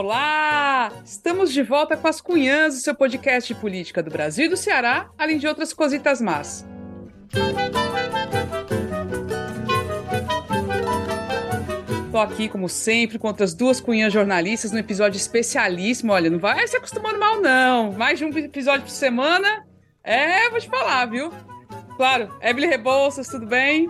olá! Estamos de volta com as Cunhãs, o seu podcast de política do Brasil e do Ceará, além de outras cositas más. Tô aqui, como sempre, com outras duas cunhãs jornalistas no episódio especialíssimo. Olha, não vai se acostumando mal, não. Mais de um episódio por semana. É, vou te falar, viu? Claro, Emily Rebouças, tudo bem?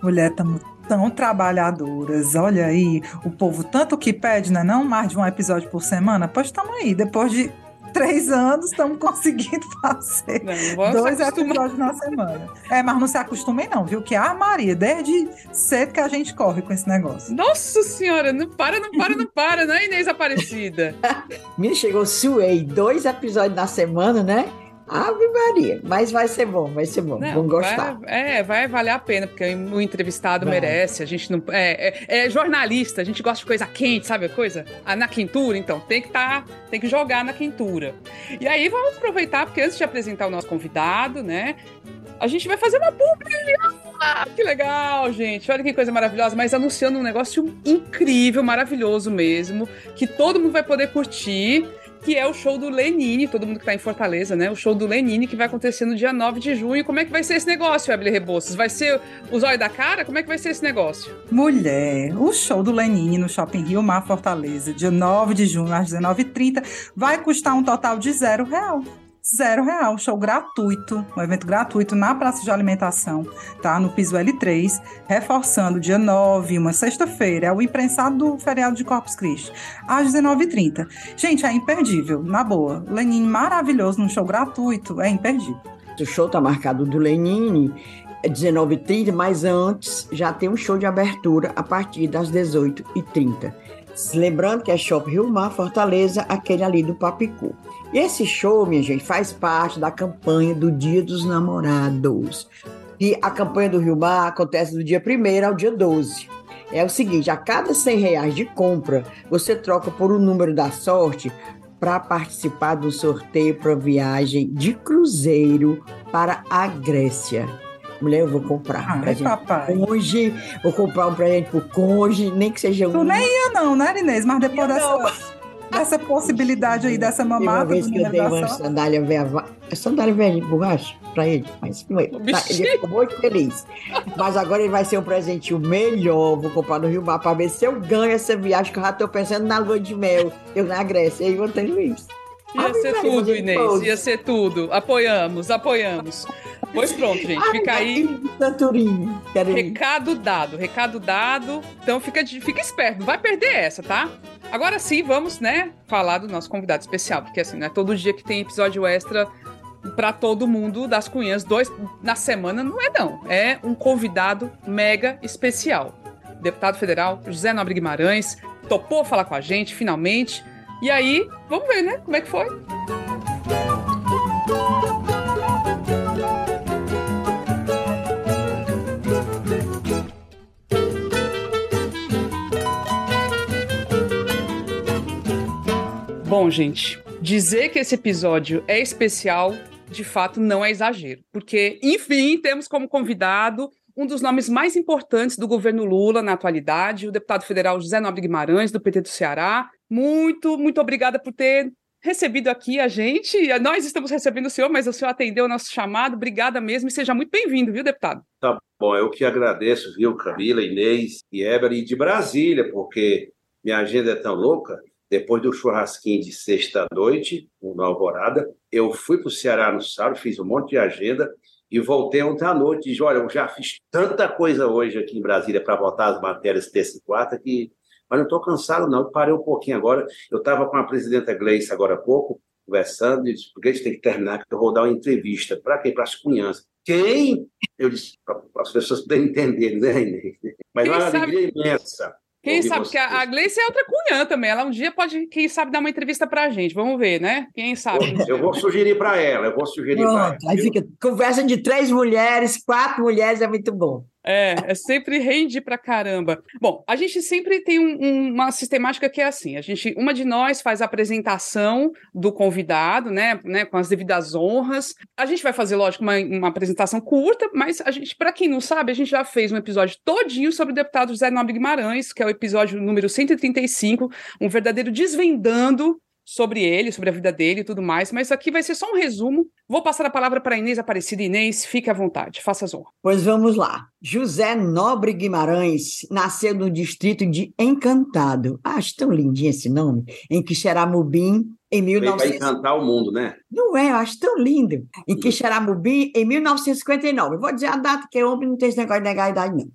Mulher, estamos tão trabalhadoras. Olha aí, o povo tanto que pede, né? Não mais de um episódio por semana. Pois estamos aí, depois de três anos, estamos conseguindo fazer não, dois episódios na semana. É, mas não se acostumem não, viu? Que a Maria, desde cedo que a gente corre com esse negócio. Nossa senhora, não para, não para, não para, não é Inês Aparecida? Me chegou, suei, dois episódios na semana, né? Ave Maria, mas vai ser bom, vai ser bom, vamos gostar. Vai, é, vai valer a pena, porque o entrevistado vai. merece, a gente não... É, é, é, jornalista, a gente gosta de coisa quente, sabe a coisa? Ah, na quintura, então, tem que tá, tem que jogar na quintura. E aí, vamos aproveitar, porque antes de apresentar o nosso convidado, né, a gente vai fazer uma publi ah, que legal, gente. Olha que coisa maravilhosa. Mas anunciando um negócio incrível, maravilhoso mesmo, que todo mundo vai poder curtir que é o show do Lenine, todo mundo que tá em Fortaleza, né? O show do Lenine que vai acontecer no dia 9 de junho. Como é que vai ser esse negócio, Evelyn Rebouças? Vai ser o zóio da cara? Como é que vai ser esse negócio? Mulher, o show do Lenine no Shopping Rio Mar Fortaleza, dia 9 de junho às 19h30, vai custar um total de zero real zero real, show gratuito, um evento gratuito na praça de alimentação, tá? No piso L3, reforçando dia 9, uma sexta-feira, é o imprensado do feriado de Corpus Christi, às 19h30. Gente, é imperdível, na boa. Lenine maravilhoso num show gratuito, é imperdível. O show tá marcado do Lenine é 19h30, mas antes já tem um show de abertura a partir das 18h30. Lembrando que é Shopping Rio Mar, Fortaleza, aquele ali do Papicu. Esse show, minha gente, faz parte da campanha do Dia dos Namorados. E a campanha do Rio Mar acontece do dia 1 ao dia 12. É o seguinte: a cada 100 reais de compra, você troca por um número da sorte para participar do sorteio para viagem de cruzeiro para a Grécia. Mulher, eu vou comprar ah, um presente papai. Conge, vou comprar um presente pro conge, nem que seja um. Tu nem ia, não, né, Inês? Mas depois dessa dessa possibilidade aí, dessa mamada. Uma vez que eu dei uma sandália velha, sandália velha de borracha pra ele, mas é. Tá, ele ficou muito feliz. Mas agora ele vai ser um presentinho melhor. Vou comprar no Rio Mar pra ver se eu ganho essa viagem, que eu já tô pensando na lua de mel, eu na Grécia, e vou ter isso. Ia ah, ser tudo, Inês, ia ser tudo. Apoiamos, apoiamos. Pois pronto, gente. Fica aí. Recado dado, recado dado. Então fica, fica esperto, não vai perder essa, tá? Agora sim, vamos, né, falar do nosso convidado especial, porque assim, não é todo dia que tem episódio extra para todo mundo das cunhas, dois na semana, não é não. É um convidado mega especial. Deputado federal José Nobre Guimarães topou falar com a gente, finalmente. E aí, vamos ver, né, como é que foi. Bom, gente, dizer que esse episódio é especial, de fato, não é exagero. Porque, enfim, temos como convidado um dos nomes mais importantes do governo Lula na atualidade, o deputado federal José Nobre Guimarães, do PT do Ceará. Muito, muito obrigada por ter recebido aqui a gente. Nós estamos recebendo o senhor, mas o senhor atendeu o nosso chamado. Obrigada mesmo e seja muito bem-vindo, viu, deputado? Tá bom, eu que agradeço, viu, Camila, Inês e Eber, e de Brasília, porque minha agenda é tão louca depois do churrasquinho de sexta-noite, na Alvorada, eu fui para o Ceará no sábado, fiz um monte de agenda e voltei ontem à noite. E disse, olha, eu já fiz tanta coisa hoje aqui em Brasília para votar as matérias terça e quarta que... Mas não estou cansado, não. Eu parei um pouquinho agora. Eu estava com a presidenta Gleice agora há pouco, conversando, e disse, Gleice tem que terminar, que eu vou dar uma entrevista. Para quê? Para as cunhãs. Quem? Eu disse, para as pessoas poderem entender, né? Mas Quem uma sabe... alegria imensa quem sabe, porque a, a Gleice é outra cunhã também. Ela um dia pode, quem sabe, dar uma entrevista pra gente. Vamos ver, né? Quem sabe. Eu vou sugerir para ela, eu vou sugerir para ela. Aí fica conversa de três mulheres, quatro mulheres é muito bom. É, é sempre rende pra caramba. Bom, a gente sempre tem um, um, uma sistemática que é assim: a gente, uma de nós faz a apresentação do convidado, né, né, com as devidas honras. A gente vai fazer, lógico, uma, uma apresentação curta, mas a gente, para quem não sabe, a gente já fez um episódio todinho sobre o deputado José Nobre Guimarães, que é o episódio número 135, um verdadeiro desvendando sobre ele, sobre a vida dele e tudo mais, mas aqui vai ser só um resumo. Vou passar a palavra para Inês Aparecida. Inês, fique à vontade, faça as honras. Pois vamos lá. José Nobre Guimarães nasceu no distrito de Encantado. Acho tão lindinho esse nome. Em Quixeramobim, em 1900... Vai encantar o mundo, né? Não é, eu acho tão lindo. Em Quixeramobim, em 1959. Eu vou dizer a data, que homem não tem esse negócio de negar a idade, não.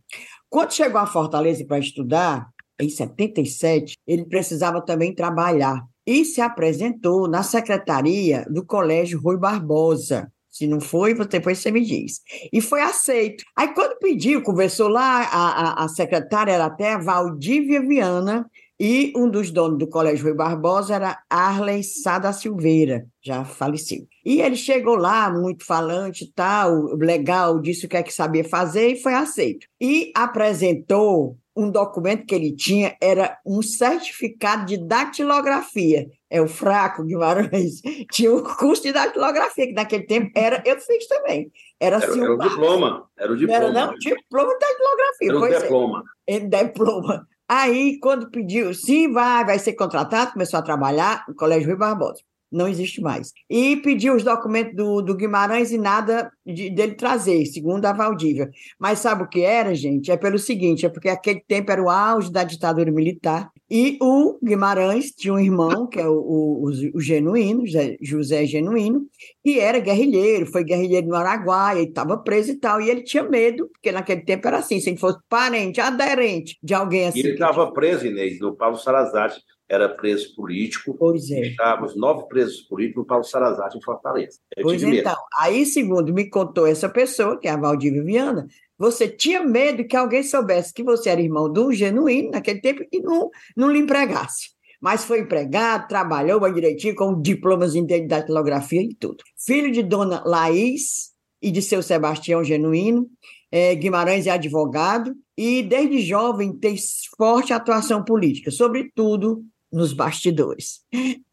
Quando chegou a Fortaleza para estudar, em 77, ele precisava também trabalhar e se apresentou na secretaria do Colégio Rui Barbosa. Se não foi, depois você me diz. E foi aceito. Aí, quando pediu, conversou lá, a, a, a secretária era até a Valdívia Viana, e um dos donos do Colégio Rui Barbosa era Arley Sada Silveira, já faleceu. E ele chegou lá, muito falante e tal, legal, disse o que é que sabia fazer e foi aceito. E apresentou um documento que ele tinha, era um certificado de datilografia. É o fraco Guimarães. Tinha um curso de datilografia, que naquele tempo era, eu fiz também. Era, era, assim, era o diploma. Era o diploma. Era, não, diploma de datilografia. Era o é. diploma. É, diploma. Aí, quando pediu, sim, vai, vai ser contratado, começou a trabalhar no Colégio Rio Barbosa não existe mais. E pediu os documentos do, do Guimarães e nada de, dele trazer, segundo a Valdívia. Mas sabe o que era, gente? É pelo seguinte, é porque aquele tempo era o auge da ditadura militar e o Guimarães tinha um irmão, que é o, o, o Genuíno, José Genuíno, que era guerrilheiro, foi guerrilheiro no Araguaia, e estava preso e tal, e ele tinha medo, porque naquele tempo era assim, se ele fosse parente, aderente de alguém assim. E ele estava preso, Inês, no Paulo Salazar, era preso político. Pois é. Estávamos nove presos políticos no Paulo Salazar, em Fortaleza. Eu pois então, aí, segundo me contou essa pessoa, que é a Valdívia Viana, você tinha medo que alguém soubesse que você era irmão do genuíno naquele tempo e não, não lhe empregasse. Mas foi empregado, trabalhou bem direitinho, com diplomas em datilografia e tudo. Filho de dona Laís e de seu Sebastião Genuíno, é, Guimarães é advogado e, desde jovem, tem forte atuação política, sobretudo nos bastidores.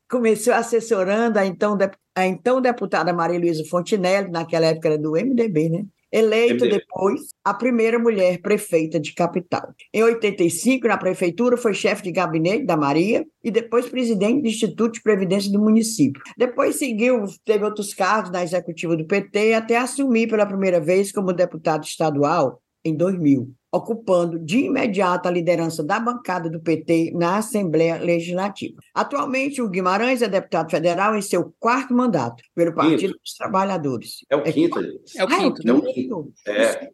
Começou assessorando a então, a então deputada Maria Luísa Fontinelli, naquela época era do MDB, né? Eleita MDB. depois a primeira mulher prefeita de capital. Em 85, na prefeitura, foi chefe de gabinete da Maria e depois presidente do Instituto de Previdência do município. Depois seguiu, teve outros cargos na executiva do PT até assumir pela primeira vez como deputado estadual em 2000 ocupando de imediato a liderança da bancada do PT na Assembleia Legislativa. Atualmente, o Guimarães é deputado federal em seu quarto mandato pelo Partido quinto. dos Trabalhadores. É o quinto, é, é o quinto. Ah, é o quinto. É.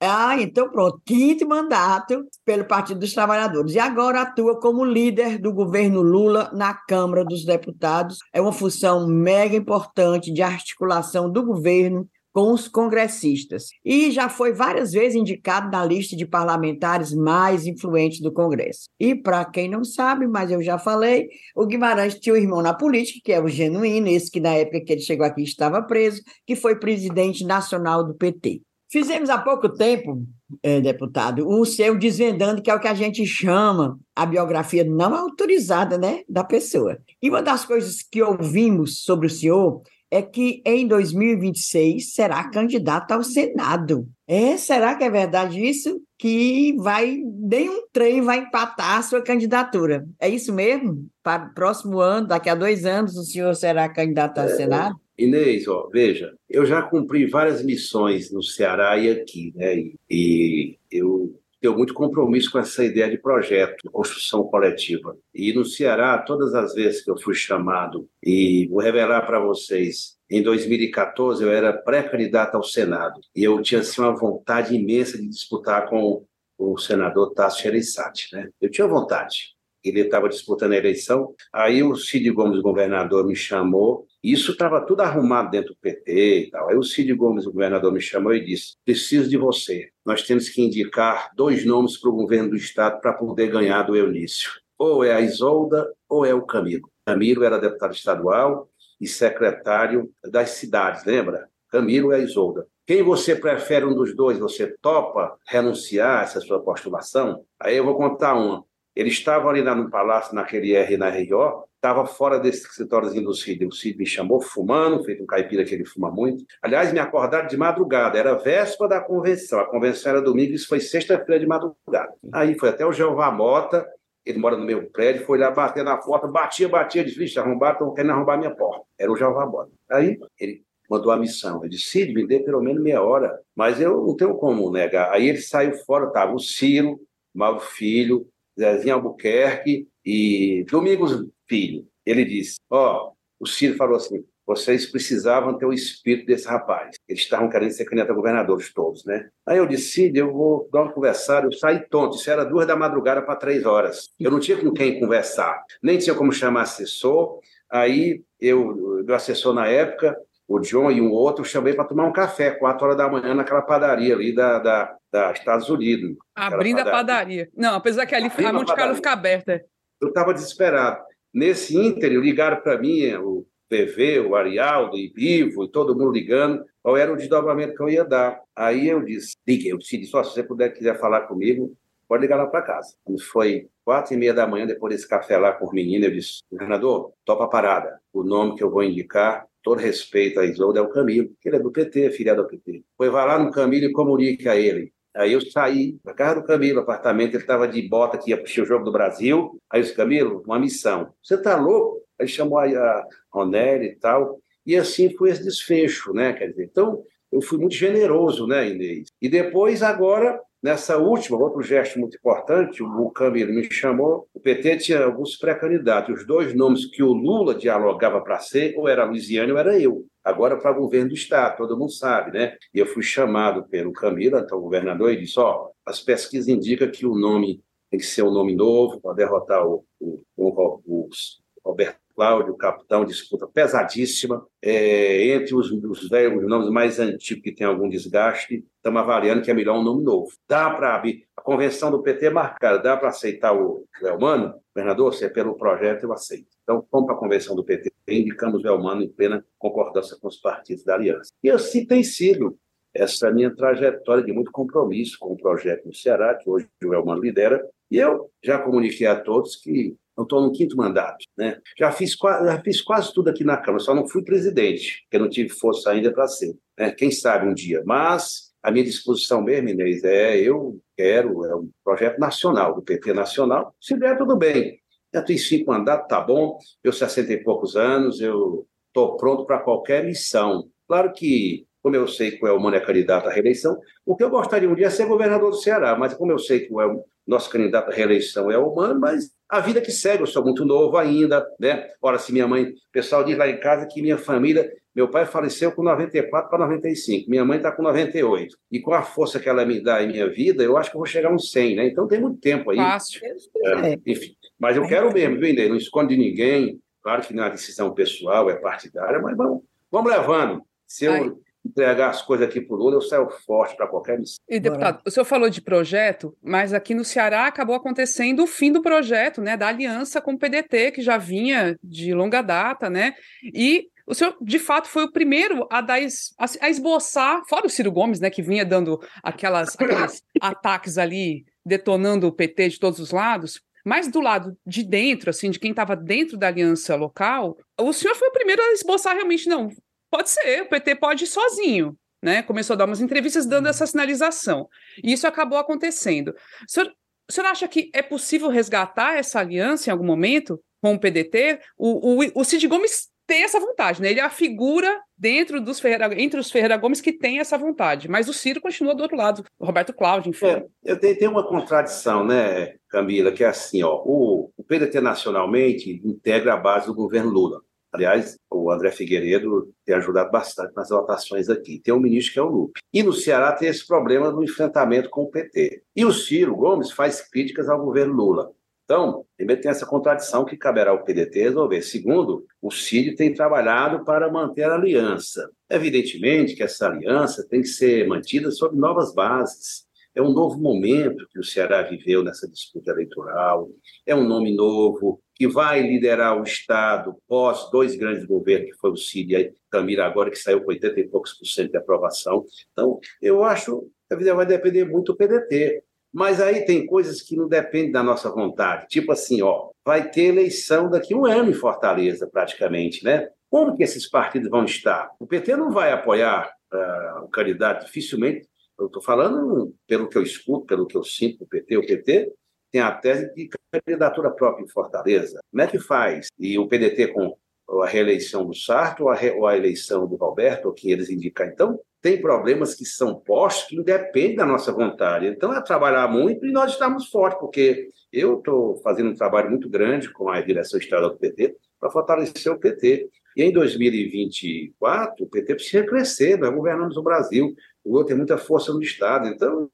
Ah, então pronto, quinto mandato pelo Partido dos Trabalhadores. E agora atua como líder do governo Lula na Câmara dos Deputados. É uma função mega importante de articulação do governo com os congressistas e já foi várias vezes indicado na lista de parlamentares mais influentes do Congresso. E para quem não sabe, mas eu já falei, o Guimarães tinha um irmão na política, que é o Genuíno, esse que na época que ele chegou aqui estava preso, que foi presidente nacional do PT. Fizemos há pouco tempo, é, deputado, o seu desvendando, que é o que a gente chama a biografia não autorizada né, da pessoa. E uma das coisas que ouvimos sobre o senhor é que em 2026 será candidato ao Senado. É, será que é verdade isso? Que vai nenhum trem vai empatar a sua candidatura. É isso mesmo? Para o próximo ano, daqui a dois anos, o senhor será candidato ao é, Senado? Inês, ó, veja, eu já cumpri várias missões no Ceará e aqui, né? E, e eu tenho muito compromisso com essa ideia de projeto, de construção coletiva. E no Ceará, todas as vezes que eu fui chamado, e vou revelar para vocês, em 2014 eu era pré-candidato ao Senado, e eu tinha assim, uma vontade imensa de disputar com o senador Tasso Gereissati, né? Eu tinha vontade. Ele estava disputando a eleição, aí o Cid Gomes, governador, me chamou isso estava tudo arrumado dentro do PT e tal. Aí o Cid Gomes, o governador, me chamou e disse: preciso de você. Nós temos que indicar dois nomes para o governo do Estado para poder ganhar do Eunício. Ou é a Isolda ou é o Camilo. Camilo era deputado estadual e secretário das cidades, lembra? Camilo é a Isolda. quem você prefere um dos dois? Você topa renunciar a essa sua postulação? Aí eu vou contar uma. Eles estavam ali no palácio, naquele R na RO, estava fora desse escritóriozinho do Cid. O Cid me chamou fumando, feito um caipira que ele fuma muito. Aliás, me acordaram de madrugada, era véspera da convenção. A convenção era domingo, isso foi sexta-feira de madrugada. Aí foi até o Jeová Mota, ele mora no meu prédio, foi lá bater na porta, batia, batia, disse, vixe, arrombaram, estão querendo arrombar minha porta. Era o Jeová Mota. Aí ele mandou a missão. Eu disse, Cid, me dê pelo menos meia hora. Mas eu não tenho como negar. Aí ele saiu fora, estava o Ciro, Mauro Filho, Zezinho Albuquerque e Domingos Filho. Ele disse: Ó, oh, o Ciro falou assim: vocês precisavam ter o espírito desse rapaz. Eles estavam querendo ser candidato a governadores todos, né? Aí eu disse, Cid, eu vou dar uma conversada. Eu saí tonto, isso era duas da madrugada para três horas. Eu não tinha com quem conversar, nem tinha como chamar assessor. Aí eu, meu assessor na época, o John e um outro, chamei para tomar um café, quatro horas da manhã, naquela padaria ali da, da, da Estados Unidos. Abrindo padaria. a padaria. Não, apesar que ali Abrindo a Monte Carlo fica aberta. Eu estava desesperado. Nesse ínter, ligaram para mim o PV, o Arialdo Vivo, e todo mundo ligando, qual era o desdobramento que eu ia dar. Aí eu disse, liguei, eu disse, só se você puder, quiser falar comigo, pode ligar lá para casa. Quando foi quatro e meia da manhã, depois desse café lá com os meninos, eu disse, governador, topa a parada. O nome que eu vou indicar todo respeito a Isolda, é o Camilo, que ele é do PT, filiado ao PT. Foi, vai lá no Camilo e comunique a ele. Aí eu saí da casa do Camilo, apartamento, ele estava de bota que ia puxar o Jogo do Brasil. Aí eu disse, Camilo, uma missão. Você está louco? Aí chamou a, a Ronelli e tal. E assim foi esse desfecho, né? Quer dizer, então eu fui muito generoso, né, Inês? E depois, agora, Nessa última, outro gesto muito importante, o Camilo me chamou, o PT tinha alguns pré-candidatos. Os dois nomes que o Lula dialogava para ser, ou era Luiziane ou era eu. Agora para governo do Estado, todo mundo sabe, né? E eu fui chamado pelo Camilo, então governador, e disse: ó, as pesquisas indicam que o nome tem que ser um nome novo para derrotar o, o, o, o Roberto Cláudio, capitão, disputa pesadíssima. É, entre os, os, velhos, os nomes mais antigos que tem algum desgaste, estamos avaliando que é melhor um nome novo. Dá para abrir. A convenção do PT é marcada, dá para aceitar o Velmano? Governador, se é pelo projeto, eu aceito. Então, vamos para a convenção do PT indicamos Velmano em plena concordância com os partidos da aliança. E assim tem sido essa minha trajetória de muito compromisso com o projeto no Ceará, que hoje o Elmano lidera, e eu já comuniquei a todos que eu estou no quinto mandato. Né? Já, fiz, já fiz quase tudo aqui na Câmara, só não fui presidente, porque não tive força ainda para ser. Né? Quem sabe um dia. Mas a minha disposição mesmo, Inês, é eu quero, é um projeto nacional, do PT Nacional. Se der, tudo bem. Já tenho cinco mandatos, tá bom. Eu 60 e poucos anos, eu estou pronto para qualquer missão. Claro que como eu sei que o Elmano é candidato à reeleição, o que eu gostaria um dia é ser governador do Ceará, mas como eu sei que o El, nosso candidato à reeleição é o Elmano, mas a vida que segue, eu sou muito novo ainda, né? Ora, se minha mãe, o pessoal diz lá em casa que minha família, meu pai faleceu com 94 para 95, minha mãe está com 98. E com a força que ela me dá em minha vida, eu acho que eu vou chegar a uns 100, né? Então tem muito tempo aí. Fácil. É, enfim, mas eu quero mesmo, viu, Não esconde de ninguém. Claro que não é uma decisão pessoal, é partidária, mas vamos, vamos levando. Se eu, entregar as coisas aqui para o Lula, eu saio forte para qualquer missão. E, deputado, o senhor falou de projeto, mas aqui no Ceará acabou acontecendo o fim do projeto, né, da aliança com o PDT, que já vinha de longa data, né, e o senhor, de fato, foi o primeiro a, dar, a, esboçar, fora o Ciro Gomes, né, que vinha dando aquelas, aqueles ataques ali, detonando o PT de todos os lados, mas do lado de dentro, assim, de quem estava dentro da aliança local, o senhor foi o primeiro a esboçar realmente, não, Pode ser, o PT pode ir sozinho, né? Começou a dar umas entrevistas dando essa sinalização. E isso acabou acontecendo. O senhor, o senhor acha que é possível resgatar essa aliança em algum momento com o PDT? O, o, o Cid Gomes tem essa vontade, né? Ele é a figura dentro dos Ferreira, entre os Ferreira Gomes que tem essa vontade, mas o Ciro continua do outro lado, o Roberto Cláudio, enfim. É, eu tenho, tenho, uma contradição, né, Camila, que é assim, ó, o, o PDT nacionalmente integra a base do governo Lula. Aliás, o André Figueiredo tem ajudado bastante nas votações aqui. Tem um ministro que é o Lupe. E no Ceará tem esse problema do enfrentamento com o PT. E o Ciro Gomes faz críticas ao governo Lula. Então, primeiro tem essa contradição que caberá ao PDT resolver. Segundo, o Ciro tem trabalhado para manter a aliança. Evidentemente que essa aliança tem que ser mantida sob novas bases. É um novo momento que o Ceará viveu nessa disputa eleitoral, é um nome novo que vai liderar o Estado pós dois grandes governos, que foi o Cid e Camila agora, que saiu com 80 e poucos por cento de aprovação. Então, eu acho que a vai depender muito do PDT. Mas aí tem coisas que não dependem da nossa vontade. Tipo assim, ó, vai ter eleição daqui a um ano em Fortaleza, praticamente, né? Como que esses partidos vão estar? O PT não vai apoiar uh, o candidato, dificilmente. Eu estou falando pelo que eu escuto, pelo que eu sinto do PT. O PT tem a tese de candidatura própria em Fortaleza. Como é que faz? E o PDT com a reeleição do Sarto ou a, re, ou a eleição do Roberto, ou quem eles indicam. Então, tem problemas que são postos que independem da nossa vontade. Então, é trabalhar muito e nós estamos fortes, porque eu estou fazendo um trabalho muito grande com a direção estadual do PT para fortalecer o PT. E em 2024, o PT precisa crescer, nós governamos o Brasil, o Lula tem muita força no Estado. Então,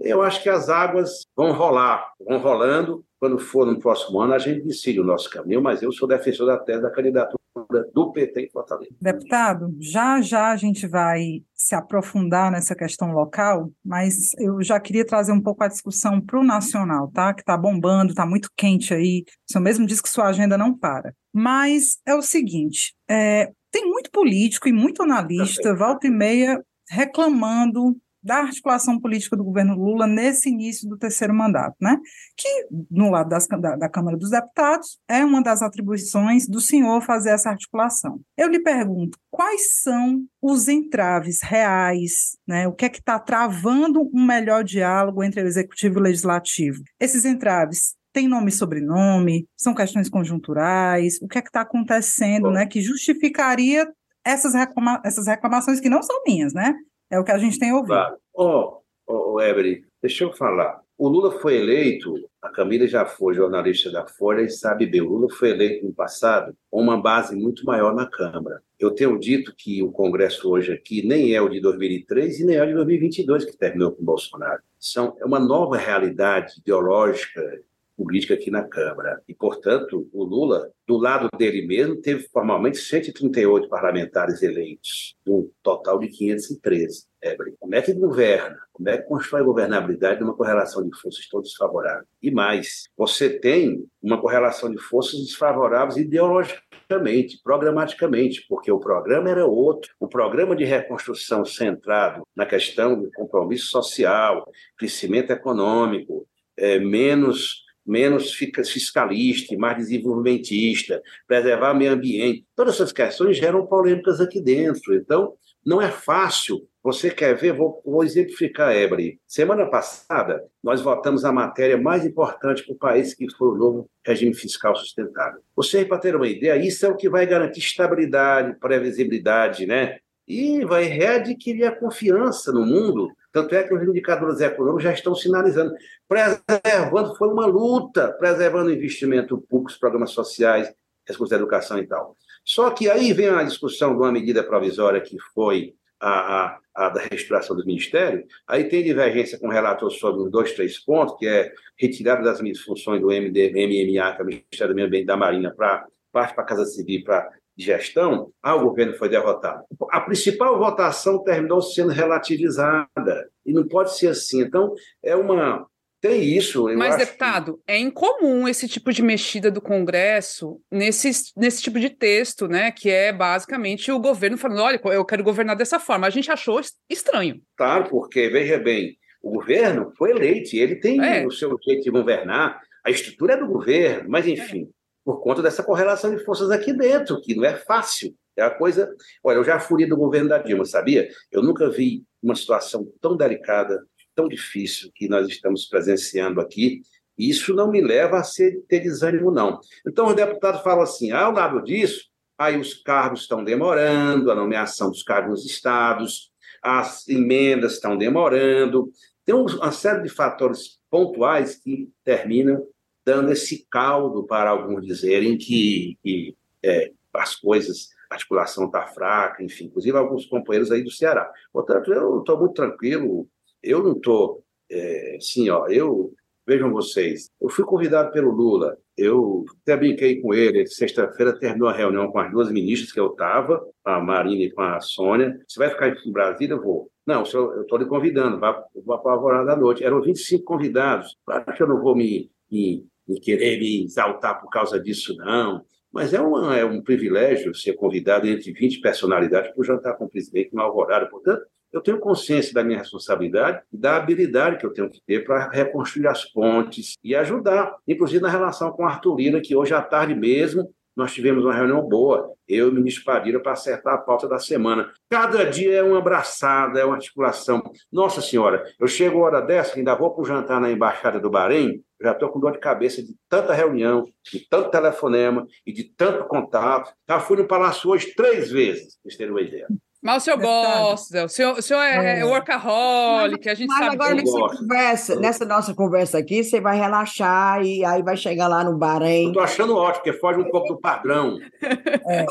eu acho que as águas vão rolar, vão rolando. Quando for no próximo ano, a gente decide o nosso caminho, mas eu sou defensor da tese da candidatura do PT em Fortaleza. Deputado, já já a gente vai se aprofundar nessa questão local, mas eu já queria trazer um pouco a discussão para o nacional, tá? Que está bombando, está muito quente aí. O senhor mesmo disse que sua agenda não para. Mas é o seguinte: é, tem muito político e muito analista, volta e meia, reclamando da articulação política do governo Lula nesse início do terceiro mandato, né? Que, no lado das, da, da, Câmara dos Deputados, é uma das atribuições do senhor fazer essa articulação. Eu lhe pergunto, quais são os entraves reais, né? O que é que está travando um melhor diálogo entre o Executivo e o Legislativo? Esses entraves têm nome e sobrenome? São questões conjunturais? O que é que está acontecendo, né? Que justificaria essas, reclama essas reclamações que não são minhas, né? É o que a gente tem ouvido. Claro. Ó, oh, oh, Evelyn, deixa eu falar. O Lula foi eleito, a Camila já foi jornalista da Folha e sabe bem, o Lula foi eleito no passado com uma base muito maior na Câmara. Eu tenho dito que o Congresso hoje aqui nem é o de 2003 e nem é o de 2022 que terminou com o Bolsonaro. São, é uma nova realidade ideológica política aqui na Câmara. E, portanto, o Lula, do lado dele mesmo, teve formalmente 138 parlamentares eleitos, um total de 513. É, como é que governa? Como é que constrói a governabilidade numa correlação de forças tão desfavorável? E mais, você tem uma correlação de forças desfavoráveis ideologicamente, programaticamente, porque o programa era outro. O programa de reconstrução centrado na questão do compromisso social, crescimento econômico, é, menos menos fiscalista, mais desenvolvimentista, preservar meio ambiente. Todas essas questões geram polêmicas aqui dentro. Então, não é fácil. Você quer ver? Vou, vou exemplificar, Ebre. Semana passada, nós votamos a matéria mais importante para o país, que foi o novo regime fiscal sustentável. Você, para ter uma ideia, isso é o que vai garantir estabilidade, previsibilidade, né? E vai readquirir a confiança no mundo tanto é que os indicadores econômicos já estão sinalizando. Preservando, foi uma luta, preservando o investimento público, os programas sociais, recursos da educação e tal. Só que aí vem a discussão de uma medida provisória que foi a, a, a da reestruturação do Ministério, aí tem divergência com o relator sobre os dois, três pontos, que é retirada das funções do MD, MMA, que é o Ministério do Meio Ambiente da Marinha, para parte para a Casa Civil, para de gestão, ah, o governo foi derrotado. A principal votação terminou sendo relativizada, e não pode ser assim. Então, é uma. Tem isso. Mas, deputado, que... é incomum esse tipo de mexida do Congresso nesse, nesse tipo de texto, né? Que é basicamente o governo falando: olha, eu quero governar dessa forma. A gente achou estranho. Claro, porque, veja bem, o governo foi eleito, ele tem é. o seu jeito de governar, a estrutura é do governo, mas enfim. Por conta dessa correlação de forças aqui dentro, que não é fácil. É a coisa. Olha, eu já fui do governo da Dilma, sabia? Eu nunca vi uma situação tão delicada, tão difícil que nós estamos presenciando aqui. Isso não me leva a ser, ter desânimo, não. Então, os deputados falam assim: ah, ao lado disso, aí os cargos estão demorando, a nomeação dos cargos nos estados, as emendas estão demorando. Tem uma série de fatores pontuais que terminam dando esse caldo para alguns dizerem que, que é, as coisas, a articulação está fraca, enfim, inclusive alguns companheiros aí do Ceará. Portanto, eu estou muito tranquilo, eu não estou, é, assim, ó, eu Vejam vocês, eu fui convidado pelo Lula, eu até brinquei com ele, sexta-feira terminou a reunião com as duas ministras que eu estava, a Marina e com a Sônia. Você vai ficar em Brasília? Eu vou. Não, eu estou lhe convidando, vá, para a da Noite. Eram 25 convidados. Claro que eu não vou me, me, me querer me exaltar por causa disso, não. Mas é, uma, é um privilégio ser convidado entre 20 personalidades para jantar com o presidente na Alvorada. Portanto, eu tenho consciência da minha responsabilidade e da habilidade que eu tenho que ter para reconstruir as pontes e ajudar, inclusive na relação com a Arthur Lira, que hoje à tarde mesmo nós tivemos uma reunião boa, eu e o ministro Padilha, para acertar a pauta da semana. Cada dia é uma abraçada, é uma articulação. Nossa Senhora, eu chego hora dessa, ainda vou para o jantar na Embaixada do Bahrein, já estou com dor de cabeça de tanta reunião, de tanto telefonema e de tanto contato. Já fui no Palácio hoje três vezes, para vocês terem uma ideia. Mas o senhor gosta, o senhor, o senhor é, é workaholic, a gente Mas sabe. agora nessa conversa, nessa nossa conversa aqui, você vai relaxar e aí vai chegar lá no Bahrein. Eu tô achando ótimo, porque foge um pouco do padrão. É.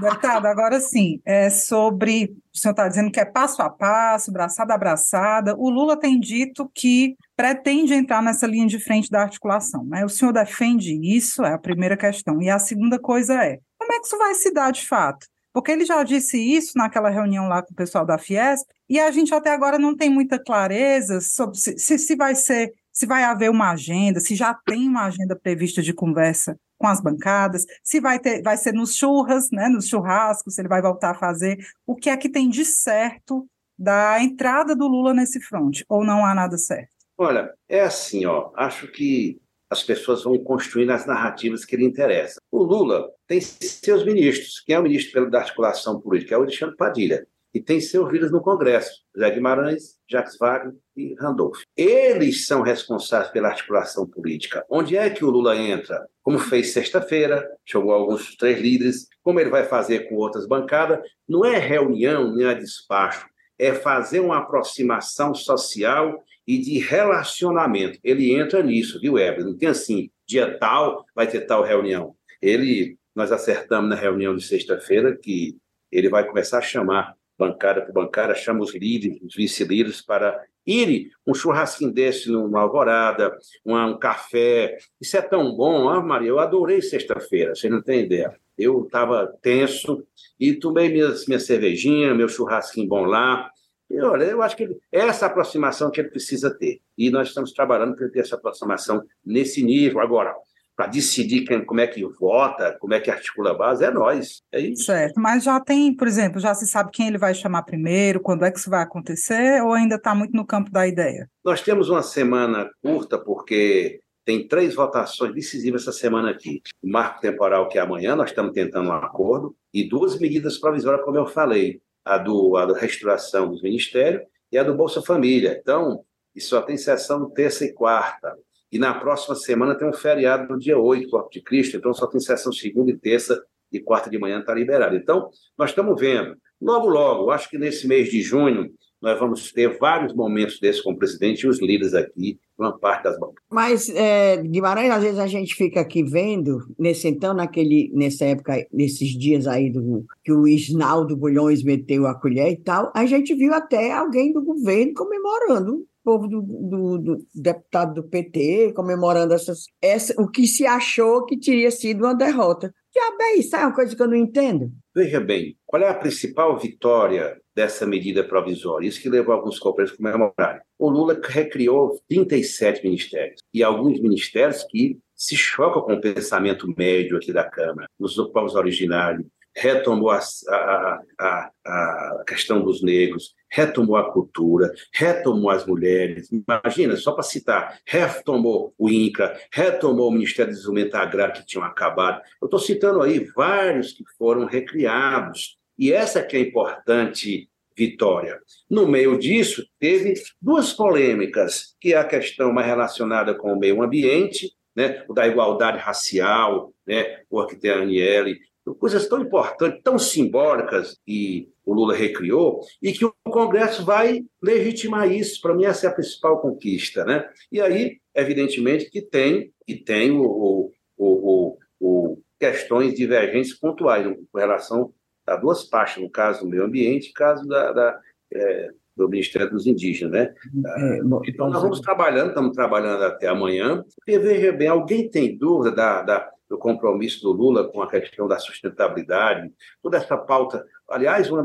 Deputado, agora sim, é sobre. O senhor está dizendo que é passo a passo, braçada a braçada. O Lula tem dito que pretende entrar nessa linha de frente da articulação. Né? O senhor defende isso? É a primeira questão. E a segunda coisa é: como é que isso vai se dar de fato? Porque ele já disse isso naquela reunião lá com o pessoal da Fiesp, e a gente até agora não tem muita clareza sobre se, se, se vai ser, se vai haver uma agenda, se já tem uma agenda prevista de conversa com as bancadas, se vai ter, vai ser nos churras, né, nos churrascos, se ele vai voltar a fazer, o que é que tem de certo da entrada do Lula nesse fronte, ou não há nada certo? Olha, é assim, ó, acho que as pessoas vão construindo as narrativas que lhe interessam. O Lula tem seus ministros. Quem é o ministro da articulação política? É o Alexandre Padilha. E tem seus líderes no Congresso, Zé Guimarães, Jacques Wagner e Randolph. Eles são responsáveis pela articulação política. Onde é que o Lula entra? Como fez sexta-feira, chamou alguns três líderes, como ele vai fazer com outras bancadas, não é reunião nem é despacho, é fazer uma aproximação social e de relacionamento. Ele entra nisso, viu, Eber? Não tem assim, dia tal, vai ter tal reunião. Ele, nós acertamos na reunião de sexta-feira que ele vai começar a chamar bancada por bancada, chama os líderes, os vice-líderes para irem um churrasquinho desse numa alvorada, uma, um café. Isso é tão bom, ah, Maria, eu adorei sexta-feira, você não tem ideia. Eu estava tenso e tomei minha, minha cervejinha, meu churrasquinho bom lá, e, olha, eu acho que ele, essa aproximação que ele precisa ter. E nós estamos trabalhando para ter essa aproximação nesse nível. Agora, para decidir quem, como é que vota, como é que articula a base, é nós. É isso. Certo, mas já tem, por exemplo, já se sabe quem ele vai chamar primeiro, quando é que isso vai acontecer, ou ainda está muito no campo da ideia? Nós temos uma semana curta, porque tem três votações decisivas essa semana aqui. O marco temporal, que é amanhã, nós estamos tentando um acordo, e duas medidas provisórias, como eu falei a do, a da restauração dos ministérios e a do Bolsa Família. Então, isso só tem sessão terça e quarta. E na próxima semana tem um feriado no dia 8, Corpo de Cristo, então só tem sessão segunda e terça e quarta de manhã está liberado. Então, nós estamos vendo. Logo, logo, acho que nesse mês de junho, nós vamos ter vários momentos desses com o presidente e os líderes aqui, uma parte das bancas. Mas, é, Guimarães, às vezes a gente fica aqui vendo, nesse então, naquele, nessa época, nesses dias aí do que o Isnaldo Bulhões meteu a colher e tal, a gente viu até alguém do governo comemorando o povo do, do, do, deputado do PT comemorando essas, essa, o que se achou que teria sido uma derrota. Já bem, isso é uma coisa que eu não entendo. Veja bem, qual é a principal vitória dessa medida provisória? Isso que levou alguns companheiros a comemorarem. O Lula recriou 37 ministérios e alguns ministérios que se chocam com o pensamento médio aqui da Câmara, nos povos originários, retomou a, a, a, a, questão dos negros, retomou a cultura, retomou as mulheres. Imagina, só para citar, retomou o INCRA, retomou o Ministério do Desenvolvimento Agrário, que tinham acabado. Eu estou citando aí vários que foram recriados. E essa que é importante vitória. No meio disso, teve duas polêmicas, que é a questão mais relacionada com o meio ambiente, né, o da igualdade racial, né, o arquiteto Aniele coisas tão importantes, tão simbólicas que o Lula recriou e que o Congresso vai legitimar isso. Para mim, essa é a principal conquista. Né? E aí, evidentemente, que tem, que tem o, o, o, o questões divergentes pontuais com relação a duas partes, no caso do meio ambiente, caso da, da, é, do Ministério dos Indígenas, né? É, bom, então, nós vamos trabalhando, estamos trabalhando até amanhã, porque veja bem, alguém tem dúvida da, da do compromisso do Lula com a questão da sustentabilidade, toda essa pauta. Aliás, um,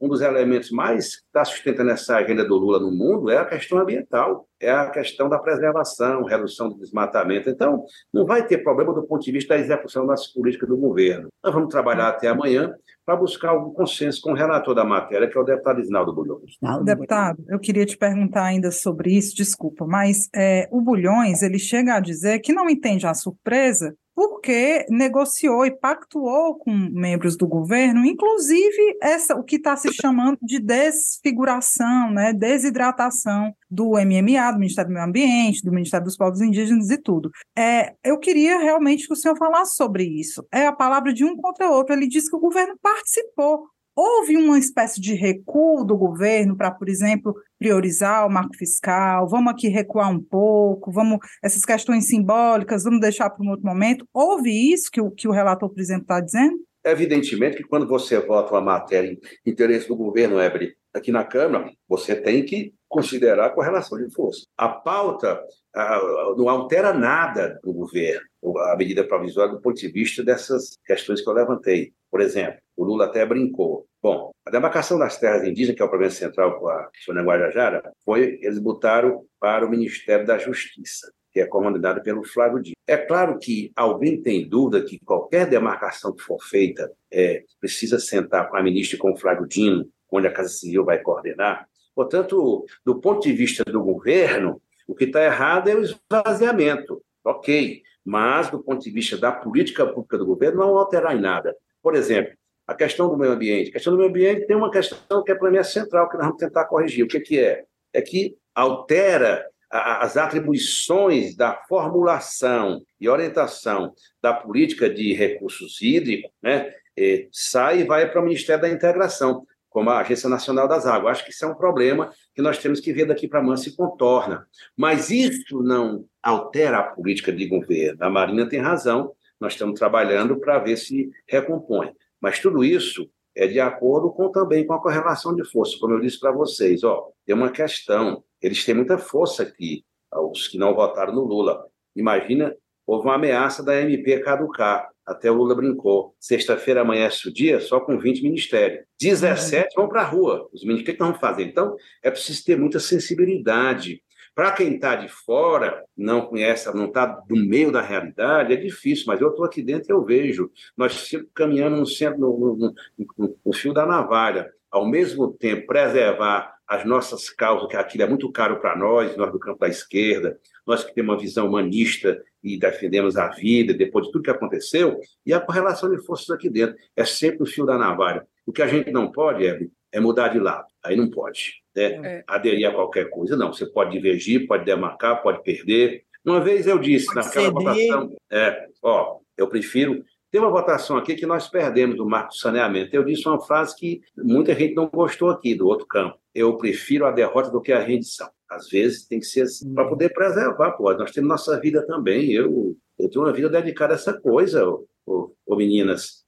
um dos elementos mais que está sustentando essa agenda do Lula no mundo é a questão ambiental, é a questão da preservação, redução do desmatamento. Então, não vai ter problema do ponto de vista da execução das políticas do governo. Nós vamos trabalhar até amanhã para buscar algum consenso com o relator da matéria, que é o deputado Isnaldo Bulhões. Deputado, eu queria te perguntar ainda sobre isso, desculpa, mas é, o Bulhões, ele chega a dizer que não entende a surpresa porque negociou e pactuou com membros do governo, inclusive essa o que está se chamando de desfiguração, né, desidratação do MMA, do Ministério do Meio Ambiente, do Ministério dos Povos Indígenas e tudo. É, eu queria realmente que o senhor falasse sobre isso. É a palavra de um contra o outro. Ele disse que o governo participou Houve uma espécie de recuo do governo para, por exemplo, priorizar o marco fiscal, vamos aqui recuar um pouco, vamos essas questões simbólicas, vamos deixar para um outro momento. Houve isso que o, que o relator, por exemplo, está dizendo? Evidentemente que quando você vota uma matéria em interesse do governo, Ebre, aqui na Câmara, você tem que considerar a correlação de força. A pauta não altera nada do governo, a medida provisória do ponto de vista dessas questões que eu levantei. Por exemplo, o Lula até brincou. Bom, a demarcação das terras indígenas, que é o problema central com a Sônia Guajajara, foi, eles botaram para o Ministério da Justiça, que é comandado pelo Flávio Dino. É claro que alguém tem dúvida que qualquer demarcação que for feita é, precisa sentar com a ministra e com o Flávio Dino, onde a Casa Civil vai coordenar. Portanto, do ponto de vista do governo, o que está errado é o esvaziamento. Ok, mas do ponto de vista da política pública do governo, não alterar em nada. Por exemplo, a questão do meio ambiente. A questão do meio ambiente tem uma questão que é para mim é central, que nós vamos tentar corrigir. O que, que é? É que altera as atribuições da formulação e orientação da política de recursos hídricos, né, sai e vai para o Ministério da Integração, como a Agência Nacional das Águas. Acho que isso é um problema que nós temos que ver daqui para amanhã se contorna. Mas isso não altera a política de governo. A Marina tem razão nós estamos trabalhando para ver se recompõe. Mas tudo isso é de acordo com também com a correlação de força, como eu disse para vocês. Ó, tem uma questão, eles têm muita força aqui, os que não votaram no Lula. Imagina, houve uma ameaça da MP caducar. Até o Lula brincou. Sexta-feira amanhece o dia só com 20 ministérios. 17 vão para a rua. Os ministérios, o que, que vão fazer? Então, é preciso ter muita sensibilidade para quem está de fora, não conhece, não está do meio da realidade, é difícil, mas eu estou aqui dentro e eu vejo. Nós caminhando no, centro, no, no, no fio da navalha. Ao mesmo tempo, preservar as nossas causas, que aquilo é muito caro para nós, nós do campo da esquerda, nós que temos uma visão humanista e defendemos a vida depois de tudo que aconteceu, e a correlação de forças aqui dentro. É sempre o fio da navalha. O que a gente não pode, Evelyn, é mudar de lado. Aí não pode né? É. aderir a qualquer coisa. Não, você pode divergir, pode demarcar, pode perder. Uma vez eu disse pode naquela votação, é, ó, eu prefiro. Tem uma votação aqui que nós perdemos do marco do saneamento. Eu disse uma frase que muita gente não gostou aqui, do outro campo. Eu prefiro a derrota do que a rendição. Às vezes tem que ser assim, para poder preservar. Pô. Nós temos nossa vida também. Eu, eu tenho uma vida dedicada a essa coisa, ô, ô, ô meninas.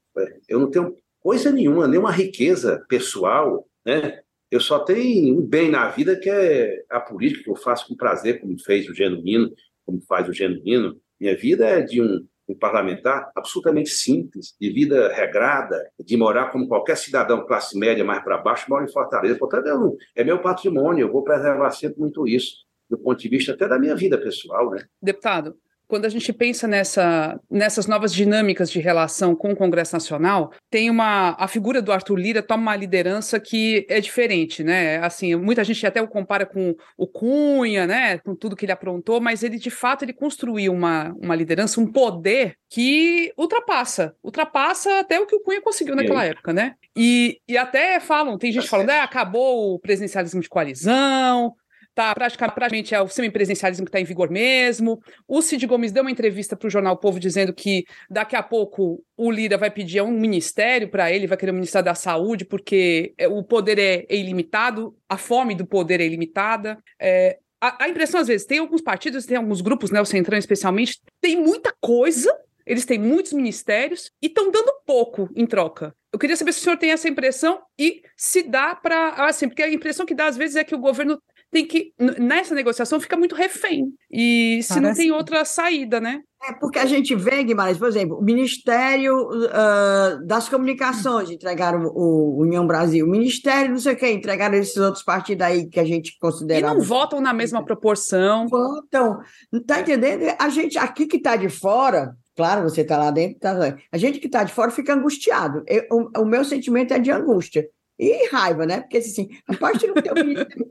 Eu não tenho coisa nenhuma, nenhuma riqueza pessoal, né? Eu só tenho um bem na vida que é a política, que eu faço com prazer, como fez o Genuíno, como faz o Genuíno. Minha vida é de um, um parlamentar absolutamente simples, de vida regrada, de morar como qualquer cidadão classe média mais para baixo, mora em Fortaleza. Portanto, eu, é meu patrimônio, eu vou preservar sempre muito isso, do ponto de vista até da minha vida pessoal. Né? Deputado, quando a gente pensa nessa, nessas novas dinâmicas de relação com o Congresso Nacional, tem uma a figura do Arthur Lira toma uma liderança que é diferente, né? Assim, muita gente até o compara com o Cunha, né? Com tudo que ele aprontou, mas ele de fato ele construiu uma, uma liderança, um poder que ultrapassa, ultrapassa até o que o Cunha conseguiu naquela época, né? E, e até falam, tem gente tá falando, é, acabou o presidencialismo de coalizão, tá praticamente é o semipresencialismo que está em vigor mesmo. O Cid Gomes deu uma entrevista para o jornal Povo dizendo que daqui a pouco o Lira vai pedir um ministério para ele, vai querer o Ministério da Saúde, porque é, o poder é, é ilimitado, a fome do poder é ilimitada. É, a, a, impressão, às vezes, tem alguns partidos, tem alguns grupos, né, o Centrão especialmente, tem muita coisa, eles têm muitos ministérios e estão dando pouco em troca. Eu queria saber se o senhor tem essa impressão e se dá para. Assim, porque a impressão que dá às vezes é que o governo tem que, nessa negociação, fica muito refém. E se Parece... não tem outra saída, né? É porque a gente vê, Guimarães, por exemplo, o Ministério uh, das Comunicações entregaram o, União Brasil, o Ministério não sei o que, entregaram esses outros partidos aí que a gente considera. E não votam na mesma proporção. Votam. Tá entendendo? A gente aqui que está de fora, claro, você está lá dentro, tá, a gente que está de fora fica angustiado. Eu, o, o meu sentimento é de angústia. E raiva, né? Porque assim, a parte não tem o ministério,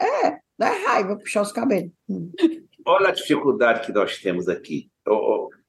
é, dá raiva puxar os cabelos. Olha a dificuldade que nós temos aqui.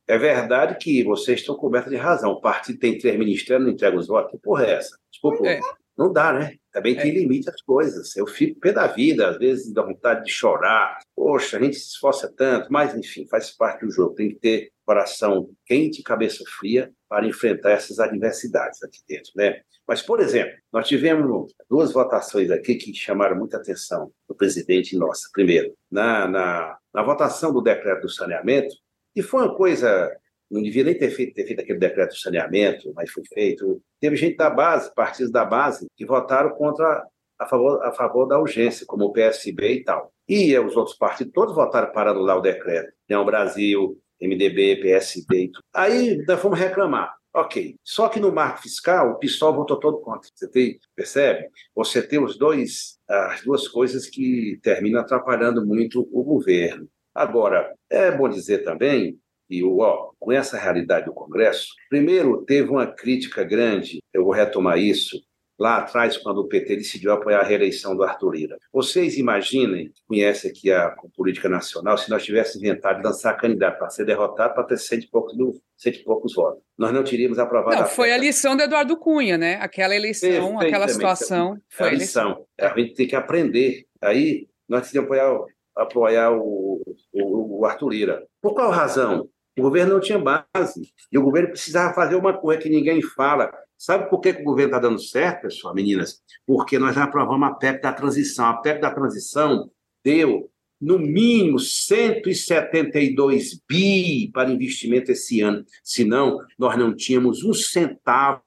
É verdade que vocês estão cobertos de razão. O partido tem três ministérios, não entrega os votos. Que porra é essa? Desculpa. É. Não dá, né? Também é. tem limite às coisas. Eu fico pé da vida, às vezes dá vontade de chorar. Poxa, a gente se esforça tanto, mas enfim, faz parte do jogo. Tem que ter coração quente e cabeça fria para enfrentar essas adversidades aqui dentro, né? Mas, por exemplo, nós tivemos duas votações aqui que chamaram muita atenção do presidente nossa. Primeiro, na, na, na votação do decreto do saneamento, que foi uma coisa não devia nem ter feito, ter feito aquele decreto de saneamento, mas foi feito. Teve gente da base, partidos da base, que votaram contra a favor, a favor da urgência, como o PSB e tal. E os outros partidos todos votaram para anular o decreto. União Brasil, MDB, PSB e tudo. Aí nós fomos reclamar. Ok. Só que no marco fiscal, o PSOL votou todo contra. Você tem, percebe? Você tem os dois, as duas coisas que terminam atrapalhando muito o governo. Agora, é bom dizer também e ó, com essa realidade do Congresso, primeiro teve uma crítica grande, eu vou retomar isso, lá atrás, quando o PT decidiu apoiar a reeleição do Arthur Lira. Vocês imaginem, conhecem aqui a política nacional, se nós tivéssemos inventado lançar candidato para ser derrotado para ter cento e poucos, cento e poucos votos. Nós não teríamos aprovado. Não, a foi a lição do Eduardo Cunha, né? Aquela eleição, aquela situação. Foi a lição. A gente tem que aprender. Aí nós decidimos apoiar, apoiar o, o, o Arthur Lira. Por qual razão? O governo não tinha base. E o governo precisava fazer uma coisa que ninguém fala, Sabe por que, que o governo está dando certo, pessoal, meninas? Porque nós já aprovamos a PEC da transição. A PEC da transição deu, no mínimo, 172 bi para investimento esse ano. Senão, nós não tínhamos um centavo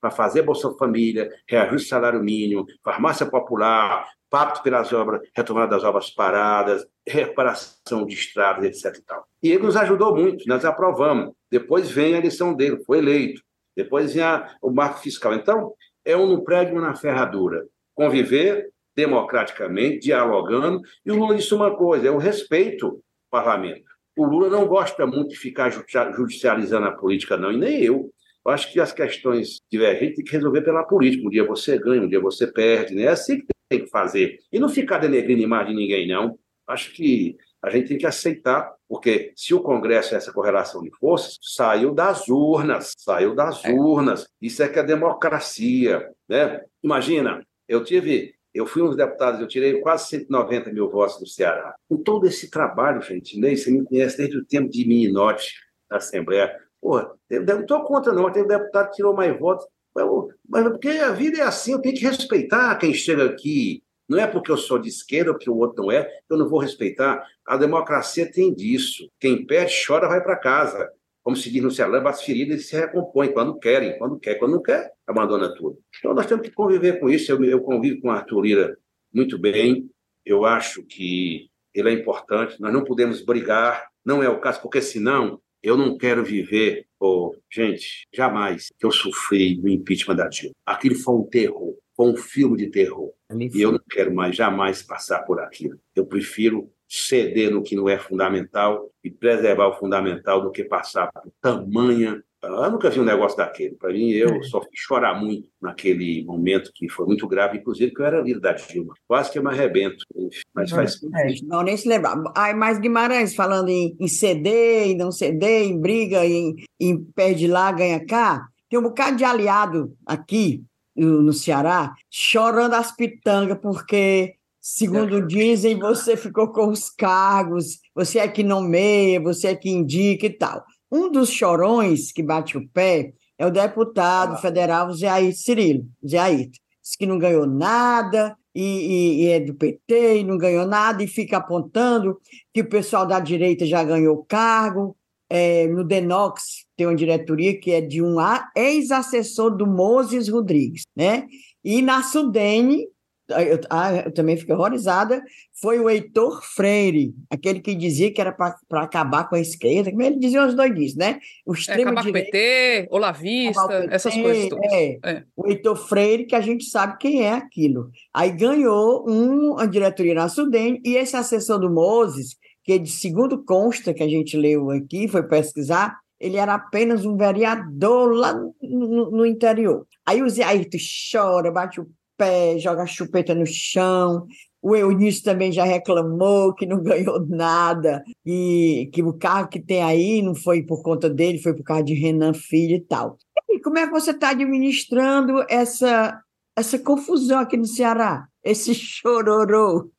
para fazer Bolsa Família, reajuste salário mínimo, farmácia popular, pacto pelas obras, retomada das obras paradas, reparação de estradas, etc. E, e ele nos ajudou muito, nós aprovamos. Depois vem a eleição dele, foi eleito. Depois vinha o marco fiscal. Então, é um no prédio, um na ferradura. Conviver democraticamente, dialogando. E o Lula disse uma coisa: é o respeito ao parlamento. O Lula não gosta muito de ficar judicializando a política, não, e nem eu. Eu acho que as questões divergentes tem que resolver pela política. Um dia você ganha, um dia você perde, né? É assim que tem que fazer. E não ficar denegrindo imagem de ninguém, não. Acho que a gente tem que aceitar, porque se o Congresso é essa correlação de forças, saiu das urnas, saiu das é. urnas. Isso é que é democracia, né? Imagina, eu tive, eu fui um dos deputados, eu tirei quase 190 mil votos do Ceará. Com todo esse trabalho, gente, né? Você me conhece desde o tempo de Mininote, da Assembleia. Pô, eu não estou contra, não, tem um deputado que tirou mais votos. Mas porque a vida é assim, eu tenho que respeitar quem chega aqui, não é porque eu sou de esquerda ou que o outro não é, eu não vou respeitar. A democracia tem disso. Quem perde, chora, vai para casa. Como se diz no Ceará, as feridas se recompõem quando querem, quando quer, quando não quer, abandona tudo. Então nós temos que conviver com isso. Eu, eu convivo com o Arthur Lira muito bem. Eu acho que ele é importante. Nós não podemos brigar, não é o caso, porque senão eu não quero viver, oh, gente, jamais que eu sofri no impeachment da Dilma. Aquilo foi um terror com um filme de terror. E eu não quero mais, jamais passar por aquilo. Eu prefiro ceder no que não é fundamental e preservar o fundamental do que passar por tamanha. Eu nunca vi um negócio daquele. Para mim, eu é. só fiz chorar muito naquele momento que foi muito grave, inclusive que eu era líder da Dilma. Quase que eu me arrebento. Mas faz é, Não, nem se lembrar. Ai, mas Guimarães, falando em, em ceder e não ceder, em briga, em, em perde lá, ganha cá, tem um bocado de aliado aqui no Ceará, chorando as pitangas, porque, segundo dizem, você ficou com os cargos, você é que nomeia, você é que indica e tal. Um dos chorões que bate o pé é o deputado federal Zé Ayrton Cirilo, Zé Ayrton. Diz que não ganhou nada, e, e, e, é do PT e não ganhou nada, e fica apontando que o pessoal da direita já ganhou cargo, é, no Denox tem uma diretoria que é de um ex-assessor do Moses Rodrigues, né? E na Sudene, eu, ah, eu também fiquei horrorizada, foi o Heitor Freire, aquele que dizia que era para acabar com a esquerda, como ele dizia os doidinhos, né? O extremo é, acabar direito, com o PT, Olavista, PT, essas coisas todas. É, é. O Heitor Freire, que a gente sabe quem é aquilo. Aí ganhou um, uma diretoria na Sudene, e esse assessor do Moses, que de segundo consta que a gente leu aqui, foi pesquisar, ele era apenas um vereador lá no, no interior. Aí o Zé Ayrton chora, bate o pé, joga a chupeta no chão. O Eunício também já reclamou que não ganhou nada, e que o carro que tem aí não foi por conta dele, foi por causa de Renan Filho e tal. E como é que você está administrando essa, essa confusão aqui no Ceará? Esse chororô?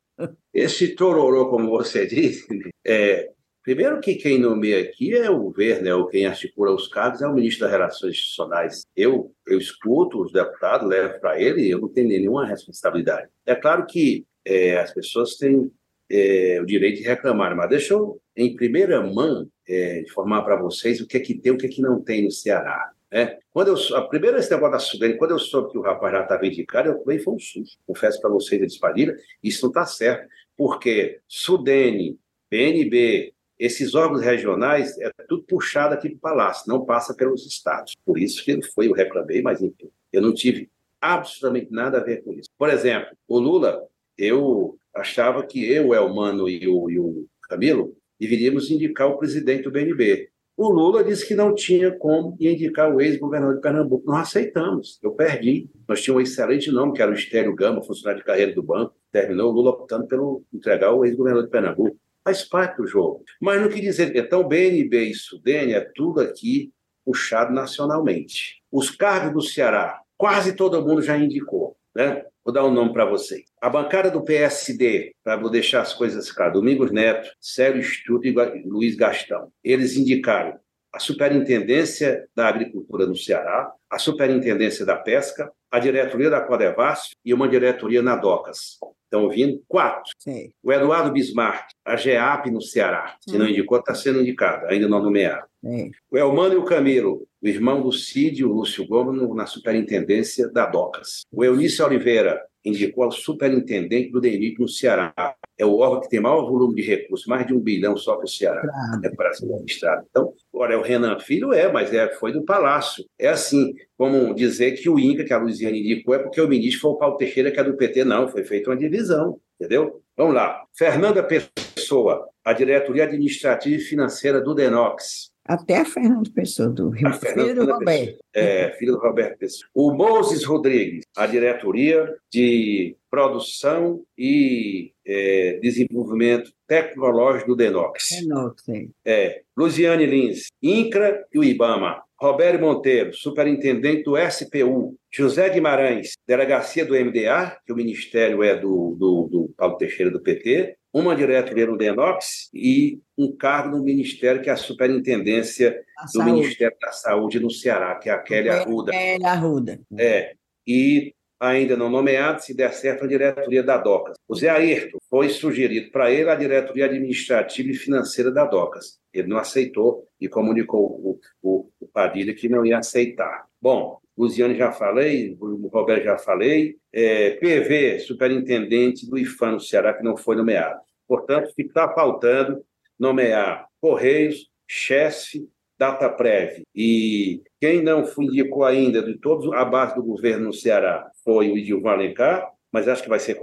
Esse tororô, como você disse, é, primeiro que quem nomeia aqui é o governo, é o quem articula os cargos, é o ministro das Relações Institucionais. Eu, eu escuto os deputados, levo para ele eu não tenho nenhuma responsabilidade. É claro que é, as pessoas têm é, o direito de reclamar, mas deixa eu, em primeira mão, é, informar para vocês o que é que tem o que é que não tem no Ceará. Né? Quando eu, a primeira esse negócio da Sudene, quando eu soube que o rapaz já estava indicado, eu também foi um susto. Confesso para vocês, eles faliram, isso não está certo, porque Sudene, PNB, esses órgãos regionais, é tudo puxado aqui para o Palácio, não passa pelos estados. Por isso que foi, eu reclamei, mas enfim, eu não tive absolutamente nada a ver com isso. Por exemplo, o Lula, eu achava que eu, o Elmano e o, e o Camilo deveríamos indicar o presidente do BNB. O Lula disse que não tinha como indicar o ex-governador de Pernambuco. Nós aceitamos, eu perdi. Nós tínhamos um excelente nome, que era o Estélio Gama, funcionário de carreira do banco. Terminou o Lula optando pelo entregar o ex-governador de Pernambuco. Faz parte do jogo. Mas não quer dizer, então BNB e Sudene é tudo aqui puxado nacionalmente. Os cargos do Ceará, quase todo mundo já indicou. Né? Vou dar um nome para vocês. A bancada do PSD, para vou deixar as coisas claras, Domingos Neto, Célio Stuto e Luiz Gastão, eles indicaram a Superintendência da Agricultura no Ceará, a Superintendência da Pesca, a diretoria da Codevasf e uma diretoria na DOCAS. Estão ouvindo? Quatro. Sim. O Eduardo Bismarck, a GEAP no Ceará. Se não indicou, está sendo indicado, ainda não nomeado. Sim. O Elmano e o Camilo, o irmão do Cid e o Lúcio Gomes, na superintendência da DOCAS. O Eunício Oliveira indicou ao superintendente do DENIC no Ceará. É o órgão que tem maior volume de recursos, mais de um bilhão só para o Ceará. Claro. É para ser administrado. Então, agora é o Renan Filho, é, mas é, foi do Palácio. É assim, como dizer que o INCA, que a Luiziane indicou, é porque o ministro foi o Paulo Teixeira, que é do PT. Não, foi feita uma divisão, entendeu? Vamos lá. Fernanda Pessoa, a diretoria administrativa e financeira do DENOX. Até Fernando Pessoa, do Rio, filho do Roberto. É, filho do Roberto Pessoa. O Moses Rodrigues, a diretoria de produção e é, desenvolvimento tecnológico do Denox. Denox, sim. É. Luziane Lins, INCRA e o IBAMA. Roberto Monteiro, superintendente do SPU. José Guimarães, delegacia do MDA, que o ministério é do, do, do Paulo Teixeira do PT uma diretoria no DENOX e um cargo no Ministério, que é a Superintendência a do saúde. Ministério da Saúde no Ceará, que é a Kelly Arruda. Kelly Arruda. É. E ainda não nomeado, se der certo, a diretoria da DOCAS. O Zé Ayrton foi sugerido para ele a diretoria administrativa e financeira da DOCAS. Ele não aceitou e comunicou o, o, o Padilha que não ia aceitar. Bom, Luziane já falei, o Roberto já falei, é, PV, superintendente do IFAM no Ceará, que não foi nomeado. Portanto, está faltando nomear Correios, chefe, DataPrev. E quem não indicou ainda de todos a base do governo no Ceará foi o Idilvan Alencar, mas acho que vai ser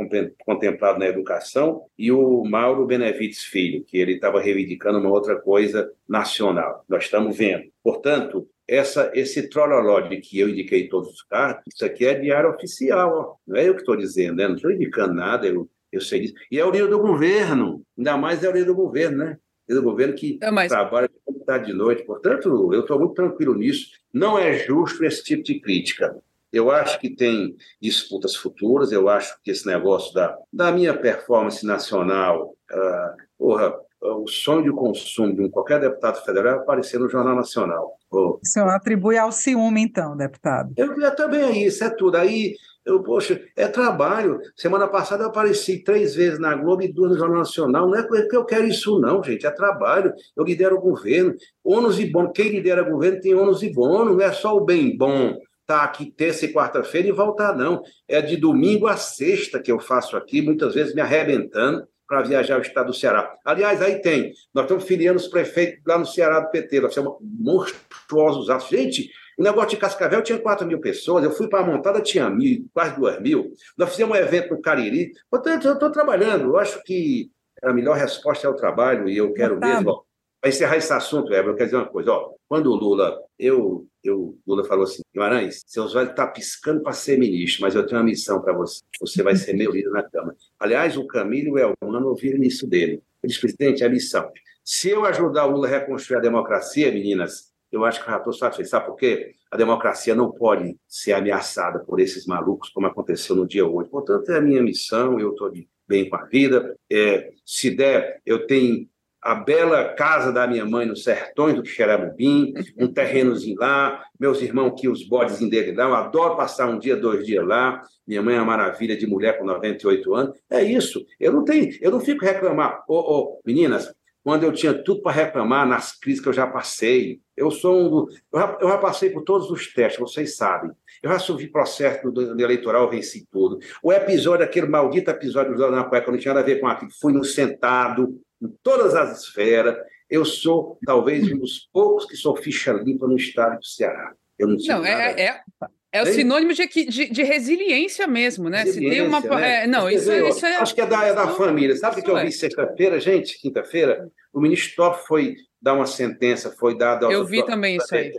contemplado na educação, e o Mauro Benevides Filho, que ele estava reivindicando uma outra coisa nacional. Nós estamos vendo. Portanto, essa, esse trololó de que eu indiquei todos os cargos, isso aqui é diário oficial, ó. não é eu que estou dizendo, né? não estou indicando nada, eu, eu sei disso. E é o líder do governo, ainda mais é o líder do governo, né? É do governo que é, mas... trabalha de tarde de noite. Portanto, eu estou muito tranquilo nisso. Não é justo esse tipo de crítica. Eu acho que tem disputas futuras, eu acho que esse negócio da, da minha performance nacional, uh, porra, o sonho de consumo de qualquer deputado federal é aparecer no Jornal Nacional. O senhor atribui ao ciúme, então, deputado? Eu, eu também é isso, é tudo. Aí, eu, poxa, é trabalho. Semana passada eu apareci três vezes na Globo e duas no Jornal Nacional. Não é porque eu quero isso, não, gente. É trabalho. Eu lidero o governo. Ônus e bônus. Quem lidera o governo tem ônus e bônus. Não é só o bem bom tá aqui terça e quarta-feira e voltar, não. É de domingo a sexta que eu faço aqui, muitas vezes me arrebentando para viajar ao estado do Ceará. Aliás, aí tem, nós estamos filiando os prefeitos lá no Ceará do PT, nós somos monstruosos atos. Gente, o negócio de Cascavel tinha 4 mil pessoas, eu fui para a montada, tinha mil, quase 2 mil. Nós fizemos um evento no Cariri. Portanto, eu estou trabalhando, eu acho que a melhor resposta é o trabalho, e eu quero mesmo. Para encerrar esse assunto, Eber, eu quero dizer uma coisa. Ó, quando o Lula, eu, eu, Lula falou assim, Guimarães, seus olhos estão tá piscando para ser ministro, mas eu tenho uma missão para você. Você vai ser meu líder na Câmara. Aliás, o Camilo é o ouviram isso dele. Ele disse, presidente, é a missão. Se eu ajudar o Lula a reconstruir a democracia, meninas, eu acho que eu já estou satisfeito. Sabe por quê? A democracia não pode ser ameaçada por esses malucos, como aconteceu no dia 8. Portanto, é a minha missão, eu estou bem com a vida. É, se der, eu tenho a bela casa da minha mãe nos sertões do Xerabubim, um terrenozinho lá, meus irmãos que os bodes eu adoro passar um dia, dois dias lá, minha mãe é uma maravilha de mulher com 98 anos, é isso, eu não tenho, eu não fico reclamar, ô, oh, meninas, quando eu tinha tudo para reclamar nas crises que eu já passei, eu sou um eu, já, eu já passei por todos os testes, vocês sabem, eu já subi processo do, do eleitoral, venci tudo. O episódio, aquele maldito episódio do Ana Cueca, não tinha nada a ver com aquilo. Fui no sentado, em todas as esferas. Eu sou, talvez, um dos poucos que sou ficha limpa no estado do Ceará. Eu não Não, é, é, é, o sinônimo de, de, de, resiliência mesmo, né? Se tem uma. Né? É, não, isso, dizer, isso é. Acho que é da, é da família. Sabe o que eu vi sexta-feira, gente? Quinta-feira? O ministro Toff foi dar uma sentença, foi dada. Eu vi também isso aí.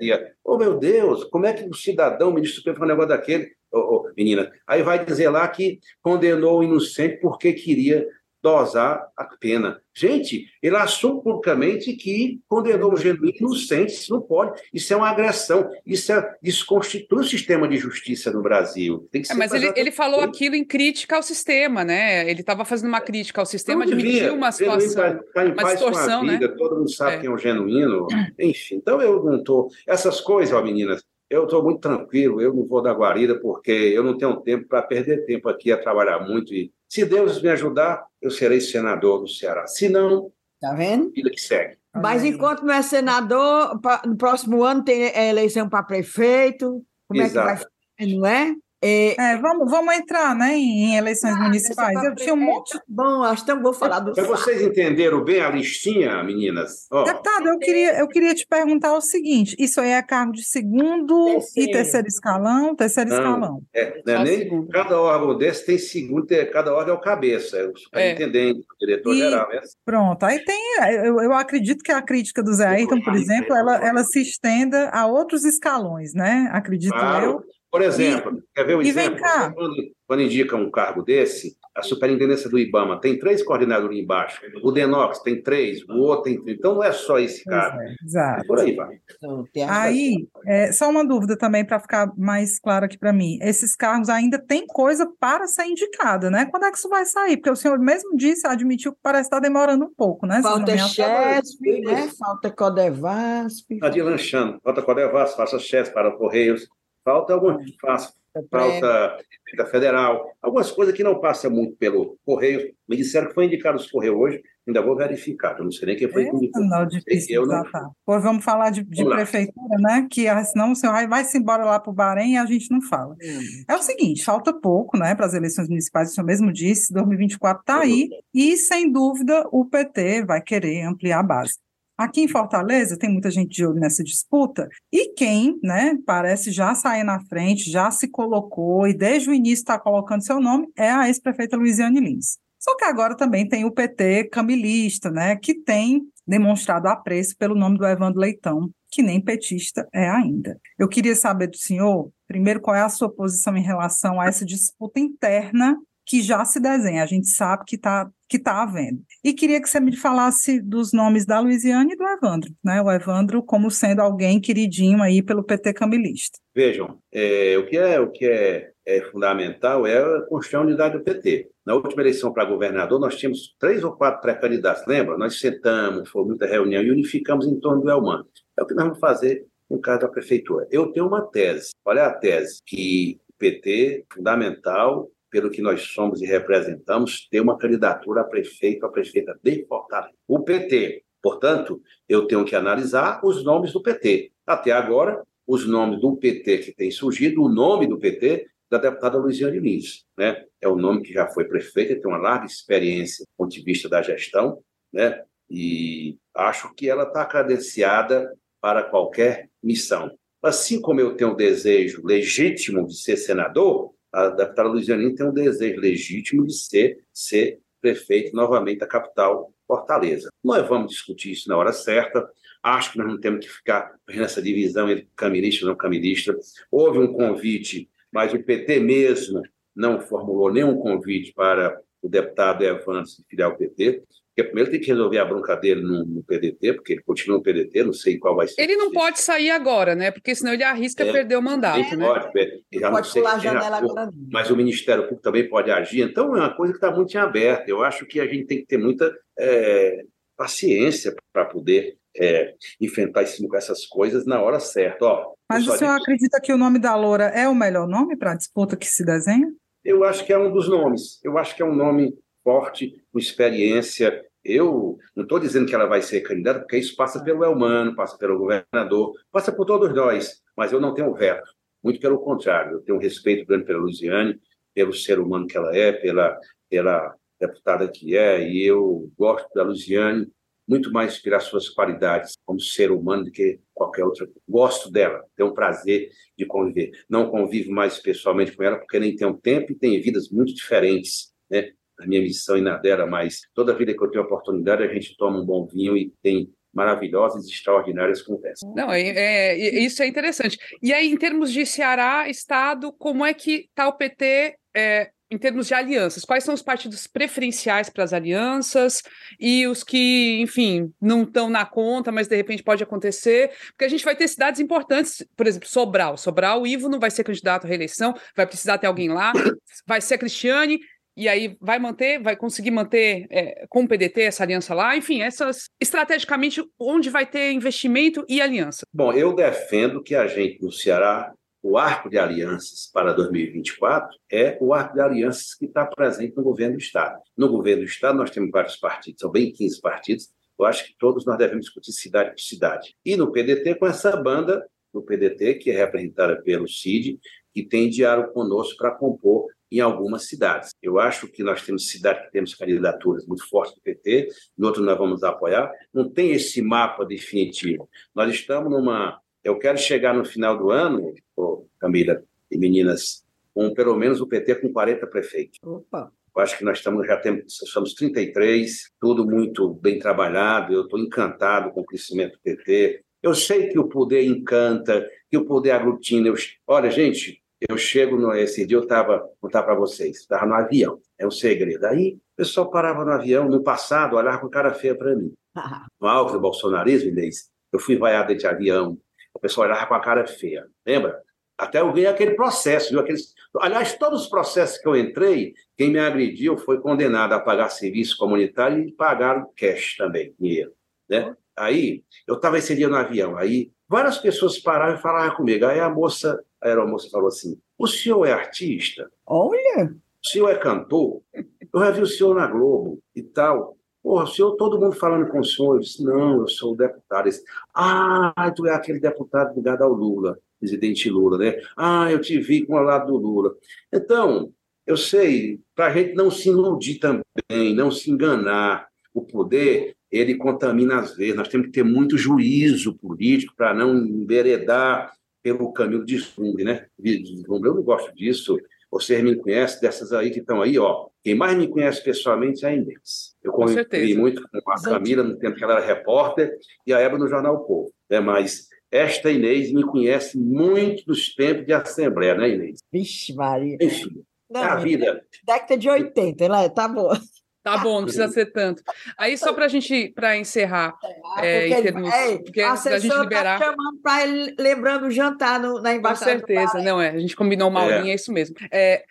Oh, meu Deus, como é que o cidadão, o ministro Supremo, faz um negócio daquele? Oh, oh, menina, aí vai dizer lá que condenou o inocente porque queria dosar a pena. Gente, ele assume publicamente que condenou o genuíno inocente, isso não pode, isso é uma agressão, isso é, desconstitui o sistema de justiça no Brasil. É, mas ele, ele falou aquilo em crítica ao sistema, né? Ele estava fazendo uma crítica ao sistema, admitiu uma situação, tá, em uma distorção, vida, né? Todo mundo sabe é. quem é o genuíno, enfim. Então eu não estou... Essas coisas, ó, meninas, eu estou muito tranquilo, eu não vou dar guarida, porque eu não tenho tempo para perder tempo aqui a trabalhar muito e se Deus me ajudar, eu serei senador do Ceará. Se não, tá vendo? vida que segue. Mas enquanto não é senador, no próximo ano tem eleição para prefeito. Como Exato. é que vai não é? É, é, vamos, vamos entrar né, em eleições ah, municipais. Eu tinha um monte. Bom, acho que vou falar do. Para vocês entenderam bem a listinha, meninas? Oh. Deputado, eu queria, eu queria te perguntar o seguinte: isso aí é cargo de segundo terceiro. e terceiro escalão? Terceiro Não, escalão. É, é nem, cada órgão desse tem segundo, cada órgão é o cabeça, é o superintendente, é. o diretor-geral. É pronto, aí tem. Eu, eu acredito que a crítica do Zé Ayrton, por exemplo, ela, ela se estenda a outros escalões, né? Acredito claro. eu. Por exemplo, e, quer ver um exemplo? Quando, quando, indica um cargo desse, a superintendência do IBAMA tem três coordenadores embaixo, o DENOX tem três, o outro tem três. Então não é só esse cara. É, exato. Por aí vai. Então, aí, é, só uma dúvida também para ficar mais claro aqui para mim. Esses cargos ainda tem coisa para ser indicada, né? Quando é que isso vai sair? Porque o senhor mesmo disse, admitiu que parece estar demorando um pouco, né? Falta CHESP, né? Falta Codevasp. Está deslanchando. Falta Codevasp, falta CHESP para Correios. Falta alguma faz, falta da federal, algumas coisas que não passam muito pelo correio. Me disseram que foi indicado os correios hoje, ainda vou verificar, eu não sei nem quem foi é, Não, difícil eu não... Pois vamos falar de, de vamos prefeitura, né? Que ah, senão o senhor vai, vai se embora lá para o Bahrein e a gente não fala. Hum. É o seguinte, falta pouco, né, para as eleições municipais, o senhor mesmo disse, 2024 está aí, e sem dúvida o PT vai querer ampliar a base. Aqui em Fortaleza tem muita gente de olho nessa disputa e quem, né, parece já sair na frente, já se colocou e desde o início está colocando seu nome é a ex-prefeita Luiziane Lins. Só que agora também tem o PT camilista, né, que tem demonstrado apreço pelo nome do Evandro Leitão, que nem petista é ainda. Eu queria saber do senhor, primeiro, qual é a sua posição em relação a essa disputa interna que já se desenha, a gente sabe que está que tá havendo. E queria que você me falasse dos nomes da Luiziane e do Evandro, né? O Evandro como sendo alguém queridinho aí pelo PT camilista. Vejam, é, o que é o que é, é fundamental é a construir a unidade do PT. Na última eleição para governador, nós tínhamos três ou quatro pré-candidatos, lembra? Nós sentamos, foi muita reunião e unificamos em torno do Elman. É o que nós vamos fazer no caso da prefeitura. Eu tenho uma tese, olha a tese, que PT, fundamental, pelo que nós somos e representamos, ter uma candidatura a prefeito, a prefeita de Fortaleza. O PT, portanto, eu tenho que analisar os nomes do PT. Até agora, os nomes do PT que tem surgido, o nome do PT da deputada Luiziane Lins, né? É o nome que já foi prefeita, tem uma larga experiência do ponto de vista da gestão, né? E acho que ela está credenciada para qualquer missão. Assim como eu tenho um desejo legítimo de ser senador, a deputada Luiziane tem um desejo legítimo de ser, ser prefeito novamente da capital, Fortaleza. Nós vamos discutir isso na hora certa. Acho que nós não temos que ficar nessa divisão entre caminista e não caminista. Houve um convite, mas o PT mesmo não formulou nenhum convite para o deputado Evandro se filiar PT. Porque primeiro tem que resolver a bronca dele no, no, PDT, porque ele continua no PDT, não sei qual vai ser. Ele não pode sair agora, né? Porque senão ele arrisca é, perder o mandato, ele né? Pode, ele já pode pular a janela agora. Mas o Ministério Público também pode agir. Então é uma coisa que está muito em aberto. Eu acho que a gente tem que ter muita é, paciência para poder é, enfrentar essas coisas na hora certa. Ó, Mas o senhor acredita que o nome da Loura é o melhor nome para a disputa que se desenha? Eu acho que é um dos nomes. Eu acho que é um nome forte, com experiência. Eu não estou dizendo que ela vai ser candidata, porque isso passa pelo Elmano, passa pelo governador, passa por todos nós, mas eu não tenho veto. Muito pelo contrário, eu tenho um respeito grande pela Luziane, pelo ser humano que ela é, pela, pela deputada que é, e eu gosto da Luziane muito mais pelas suas qualidades como ser humano do que qualquer outra. Gosto dela, tenho um prazer de conviver. Não convivo mais pessoalmente com ela porque nem tenho tempo e tem vidas muito diferentes, né? A minha missão e na dela, mas toda vida que eu tenho oportunidade, a gente toma um bom vinho e tem maravilhosas e extraordinárias conversas. Não, é, é, isso é interessante. E aí, em termos de Ceará, Estado, como é que está o PT é, em termos de alianças? Quais são os partidos preferenciais para as alianças e os que, enfim, não estão na conta, mas de repente pode acontecer? Porque a gente vai ter cidades importantes, por exemplo, Sobral. Sobral, o Ivo não vai ser candidato à reeleição, vai precisar ter alguém lá, vai ser a Cristiane e aí vai manter, vai conseguir manter é, com o PDT essa aliança lá, enfim, essas estrategicamente onde vai ter investimento e aliança. Bom, eu defendo que a gente no Ceará o arco de alianças para 2024 é o arco de alianças que está presente no governo do Estado. No governo do Estado, nós temos vários partidos, são bem 15 partidos. Eu acho que todos nós devemos discutir cidade por cidade. E no PDT, com essa banda, no PDT, que é representada pelo CID, que tem diário conosco para compor em algumas cidades. Eu acho que nós temos cidades que temos candidaturas muito fortes do PT, no outro nós vamos apoiar. Não tem esse mapa definitivo. Nós estamos numa. Eu quero chegar no final do ano, oh, Camila e meninas, com pelo menos o PT com 40 prefeitos. Opa! Eu acho que nós estamos, já temos, somos 33, tudo muito bem trabalhado. Eu estou encantado com o crescimento do PT. Eu sei que o poder encanta, que o poder aglutina. Eu, olha, gente, eu chego no esse dia eu estava contar para vocês, estava no avião, é um segredo. Aí o pessoal parava no avião, no passado, olhava com cara feia para mim. No alto do bolsonarismo, Inês, eu fui vaiado de avião, o pessoal olhava com a cara feia, lembra? Até eu ganhei aquele processo, viu? Aqueles... Aliás, todos os processos que eu entrei, quem me agrediu foi condenado a pagar serviço comunitário e pagar cash também, dinheiro, né? Aí, eu estava esse dia no avião, aí várias pessoas pararam e falaram comigo. Aí a moça, a aeromoça falou assim: O senhor é artista? Olha! O senhor é cantor? Eu já vi o senhor na Globo e tal. Porra, o senhor, todo mundo falando com o senhor. Eu disse: Não, eu sou o deputado. Disse, ah, tu é aquele deputado ligado ao Lula, presidente Lula, né? Ah, eu te vi com o lado do Lula. Então, eu sei, para a gente não se iludir também, não se enganar, o poder ele contamina às vezes. Nós temos que ter muito juízo político para não enveredar pelo caminho de deslumbre, né? Deslumbre. Eu não gosto disso. Você me conhece, dessas aí que estão aí, ó. Quem mais me conhece pessoalmente é a Inês. Eu convivi muito com a Camila no tempo que ela era repórter e a Eva no Jornal o Povo. Né? Mas esta Inês me conhece muito dos tempos de Assembleia, né, Inês? Vixe, Maria. Enfim, Não, é a vida. Década de 80, né? Tá bom. Tá bom, não precisa ser tanto. Aí, só para a gente, para encerrar, é, em termos, é, porque a gente tá liberar. Tá chamando para lembrando o jantar no, na embaixada. Com certeza, não é. A gente combinou uma aulinha, é, é isso mesmo. É,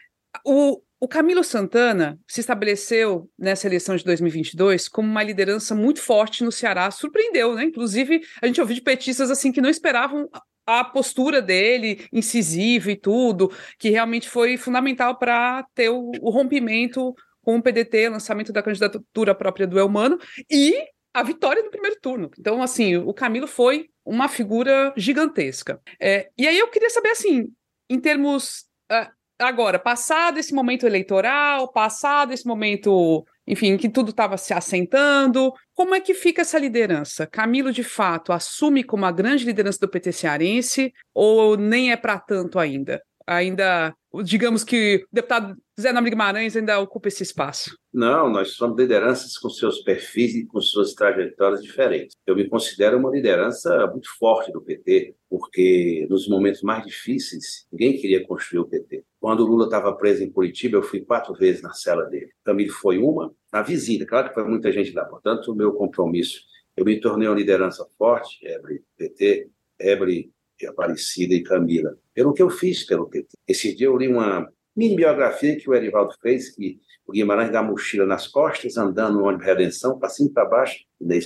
o, o Camilo Santana se estabeleceu nessa eleição de 2022 como uma liderança muito forte no Ceará, surpreendeu, né? Inclusive, a gente ouviu de petistas assim que não esperavam a postura dele, incisiva e tudo, que realmente foi fundamental para ter o, o rompimento com o PDT, lançamento da candidatura própria do Elmano e a vitória no primeiro turno. Então, assim, o Camilo foi uma figura gigantesca. É, e aí eu queria saber, assim, em termos. Uh, agora, passado esse momento eleitoral, passado esse momento, enfim, que tudo estava se assentando, como é que fica essa liderança? Camilo, de fato, assume como a grande liderança do PT cearense ou nem é para tanto ainda? Ainda digamos que o deputado Zé Nome Guimarães ainda ocupa esse espaço? Não, nós somos lideranças com seus perfis e com suas trajetórias diferentes. Eu me considero uma liderança muito forte do PT, porque nos momentos mais difíceis, ninguém queria construir o PT. Quando o Lula estava preso em Curitiba, eu fui quatro vezes na cela dele. Camilo foi uma, na visita, claro que foi muita gente lá. Portanto, o meu compromisso, eu me tornei uma liderança forte, Ebre PT, Ebre Aparecida e Camila, pelo que eu fiz pelo PT. Esse dia eu li uma mini biografia que o Erivaldo fez, que o Guimarães dá mochila nas costas, andando no ônibus Redenção, para cima e para baixo,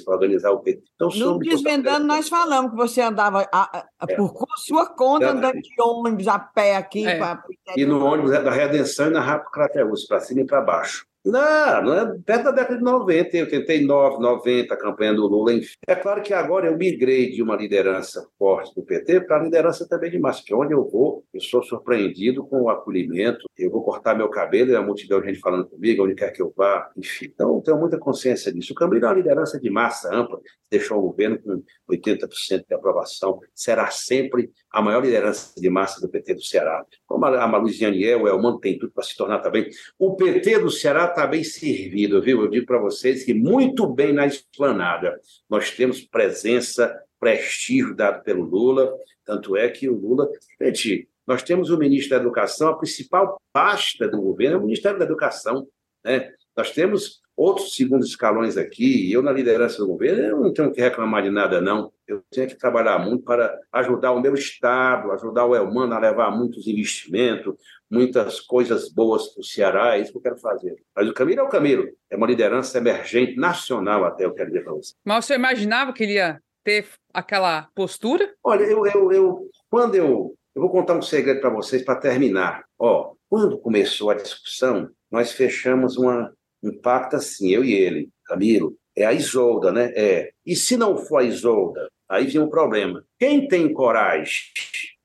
para organizar o PT. Então, no Desvendando, nós falamos que você andava a, a, é. por sua conta, andando de ônibus a pé aqui. É. Pra... E no ônibus da Redenção e na Rápido Crateus, para cima e para baixo. Não, não é perto da década de 90, 89, 90, a campanha do Lula, enfim. É claro que agora eu migrei de uma liderança forte do PT para a liderança também de massa, que onde eu vou, eu sou surpreendido com o acolhimento, eu vou cortar meu cabelo, é a multidão de gente falando comigo, onde quer que eu vá, enfim. Então, eu tenho muita consciência disso. O Camilo é uma liderança de massa ampla, deixou o governo com 80% de aprovação, será sempre a maior liderança de massa do PT do Ceará. Como a Maluziane é, o Elmano tem tudo para se tornar também. O PT do Ceará está bem servido, viu? Eu digo para vocês que muito bem na esplanada. Nós temos presença, prestígio dado pelo Lula, tanto é que o Lula. Gente, nós temos o ministro da Educação, a principal pasta do governo é o Ministério da Educação. Né? Nós temos outros segundos escalões aqui, eu na liderança do governo, eu não tenho que reclamar de nada, não. Eu tenho que trabalhar muito para ajudar o meu Estado, ajudar o Elmano a levar muitos investimentos, muitas coisas boas para o Ceará, é isso que eu quero fazer. Mas o Camilo é o Camilo, é uma liderança emergente nacional até, eu quero dizer para você. Mas você imaginava que ele ia ter aquela postura? Olha, eu, eu, eu quando eu, eu vou contar um segredo para vocês para terminar. Ó, quando começou a discussão, nós fechamos uma, um pacto assim, eu e ele, Camilo, é a Isolda, né? É. E se não for a Isolda, aí vem um problema. Quem tem coragem?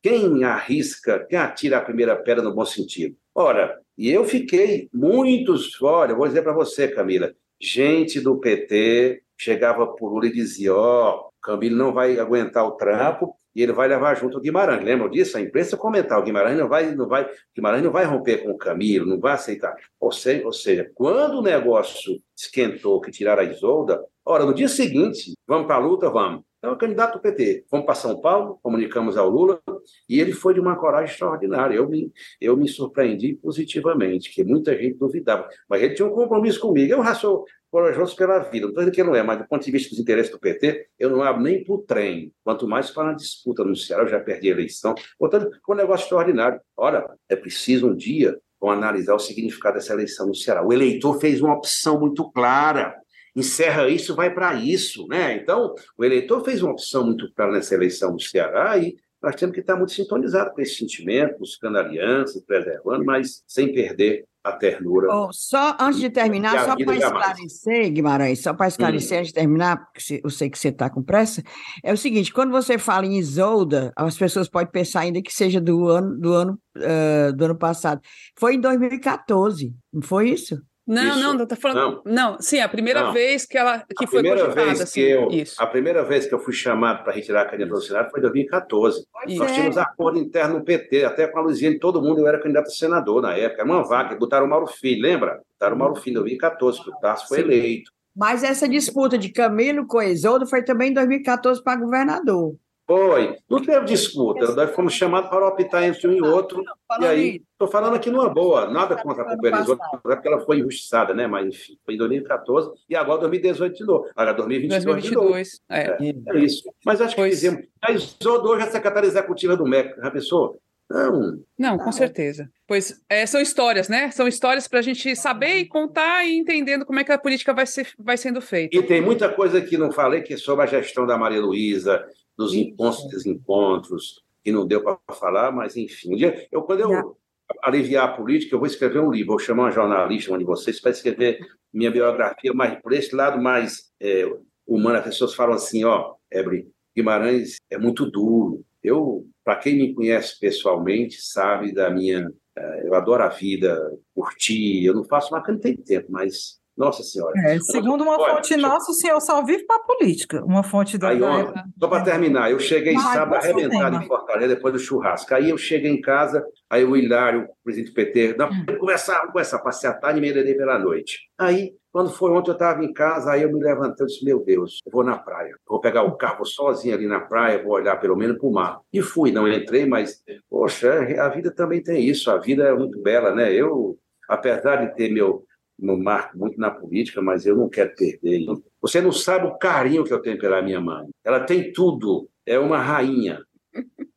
Quem arrisca? Quem atira a primeira pedra no bom sentido? Ora, e eu fiquei muitos, olha, vou dizer para você, Camila, gente do PT chegava por Lula e dizia, ó, oh, Camilo não vai aguentar o trampo, e ele vai levar junto o Guimarães. Lembram disso? A imprensa comentar, o Guimarães não vai, não vai, Guimarães não vai romper com o Camilo, não vai aceitar. Ou seja, ou seja quando o negócio esquentou que tiraram a Isolda, ora, no dia seguinte, vamos para a luta, vamos. Então, é candidato do PT. Fomos para São Paulo, comunicamos ao Lula, e ele foi de uma coragem extraordinária. Eu me, eu me surpreendi positivamente, que muita gente duvidava. Mas ele tinha um compromisso comigo. Eu sou corajoso pela vida. Não estou dizendo que não é, mas do ponto de vista dos interesses do PT, eu não abro nem para o trem, quanto mais para a disputa no Ceará. Eu já perdi a eleição. Portanto, foi um negócio extraordinário. Ora, é preciso um dia analisar o significado dessa eleição no Ceará. O eleitor fez uma opção muito clara encerra isso, vai para isso, né? Então, o eleitor fez uma opção muito clara nessa eleição do Ceará e nós temos que estar muito sintonizados com esse sentimento, buscando alianças, preservando, mas sem perder a ternura. Oh, só antes de terminar, só para esclarecer, Guimarães, só para esclarecer, hum. antes de terminar, porque eu sei que você está com pressa, é o seguinte, quando você fala em Isolda, as pessoas podem pensar ainda que seja do ano, do ano, uh, do ano passado. Foi em 2014, não foi isso? Não, isso. não, tá falando. Não, não sim, a primeira não. vez que ela que a foi cogitada, assim, eu, isso. A primeira vez que eu fui chamado para retirar a candidatura do Senado foi em 2014. Isso. Nós tínhamos acordo interno no PT, até com a Luiziane, todo mundo, eu era candidato a senador na época. Era uma vaga, botaram o Mauro Filho, lembra? Botaram o Mauro Filho em 2014, que o Tarso foi sim. eleito. Mas essa disputa de Camilo com Isoldo foi também em 2014 para governador. Foi. Não teve disputa. Nós fomos chamados para optar entre um e outro. E aí, estou falando aqui numa boa, nada contra a pulverizadora, é porque ela foi injustiçada, né? Mas, enfim, foi em 2014 e agora 2018 de novo. Agora 2022, 2022 de novo. É. é, é isso. Mas acho pois. que fizemos. A Isodo hoje é a secretária executiva do MEC, já pensou? Não. Não, com certeza. Pois é, são histórias, né? São histórias para a gente saber e contar e entendendo como é que a política vai, ser, vai sendo feita. E tem muita coisa que não falei, que é sobre a gestão da Maria Luísa, dos encontros e desencontros, que não deu para falar, mas enfim. Um dia, eu, quando eu aliviar a política, eu vou escrever um livro, vou chamar uma jornalista, uma de vocês, para escrever minha biografia, mas por esse lado mais é, humano. As pessoas falam assim, ó, Ebre, Guimarães é muito duro. Eu para quem me conhece pessoalmente, sabe da minha. Eh, eu adoro a vida, curtir. Eu não faço mais porque não tem tempo, mas. Nossa Senhora. É, segundo uma Olha, fonte nossa, o senhor só vive para a política. Uma fonte da. Aí, só para terminar, eu cheguei Mas, sábado arrebentado em Fortaleza depois do churrasco. Aí eu cheguei em casa, aí o Hilário, o presidente do PT, não, hum. vamos conversar, vamos conversar, passei a tarde e meia pela noite. Aí quando foi ontem, eu estava em casa, aí eu me levantei e disse: Meu Deus, eu vou na praia. Vou pegar o carro sozinho ali na praia, vou olhar pelo menos para o mar. E fui, não entrei, mas, poxa, a vida também tem isso. A vida é muito bela, né? Eu, apesar de ter meu, meu marco muito na política, mas eu não quero perder. Você não sabe o carinho que eu tenho pela minha mãe. Ela tem tudo, é uma rainha.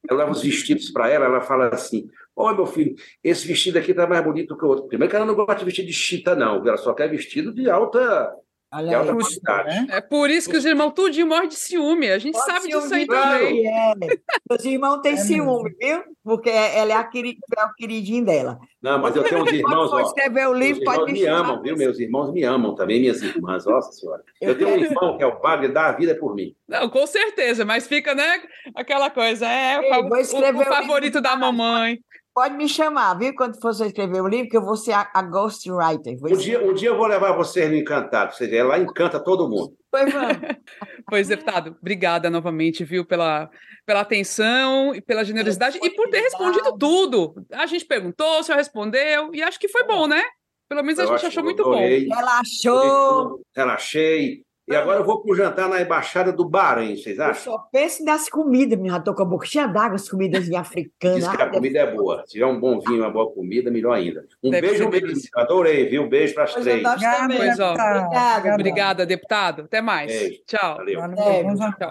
Eu levo os vestidos para ela, ela fala assim: Olha, meu filho, esse vestido aqui tá mais bonito que o outro. Primeiro que ela não gosta de vestido de chita, não. Ela só quer vestido de alta, alta qualidade. Né? É por isso que os irmãos tudinho morrem de ciúme. A gente Pode sabe disso aí também. É. Os irmãos têm é ciúme, viu? Porque ela é, a querid, é o queridinho dela. Não, mas eu tenho uns irmãos. Pode escrever o livro, pode me, me amam, viu? Meus irmãos me amam também, minhas irmãs. Nossa Senhora. Eu tenho um irmão que é o padre, dá a vida por mim. Não, com certeza, mas fica, né? Aquela coisa, é Ei, o, o, o favorito da mamãe. Pode me chamar, viu? Quando for você escrever o livro, que eu vou ser a, a ghostwriter. Um dia, um dia eu vou levar você no Encantado. Você ela encanta todo mundo. Pois vamos. pois, deputado, obrigada novamente, viu, pela, pela atenção e pela generosidade e por ter respondido tudo. A gente perguntou, o senhor respondeu, e acho que foi bom, né? Pelo menos a eu gente achou muito bom. Relaxou. Relaxei. E agora eu vou para o jantar na Embaixada do Bahrein, vocês acham? Eu só penso nas comidas, minha estou com a boca cheia d'água, as comidas africanas. Diz que a comida é boa. Se tiver um bom vinho, uma boa comida, melhor ainda. Um Deve beijo mesmo. Adorei, viu? Um beijo para as três. Pois, ó. Obrigada, Obrigada, deputado. Até mais. Beijo. Tchau. Valeu. É, tchau.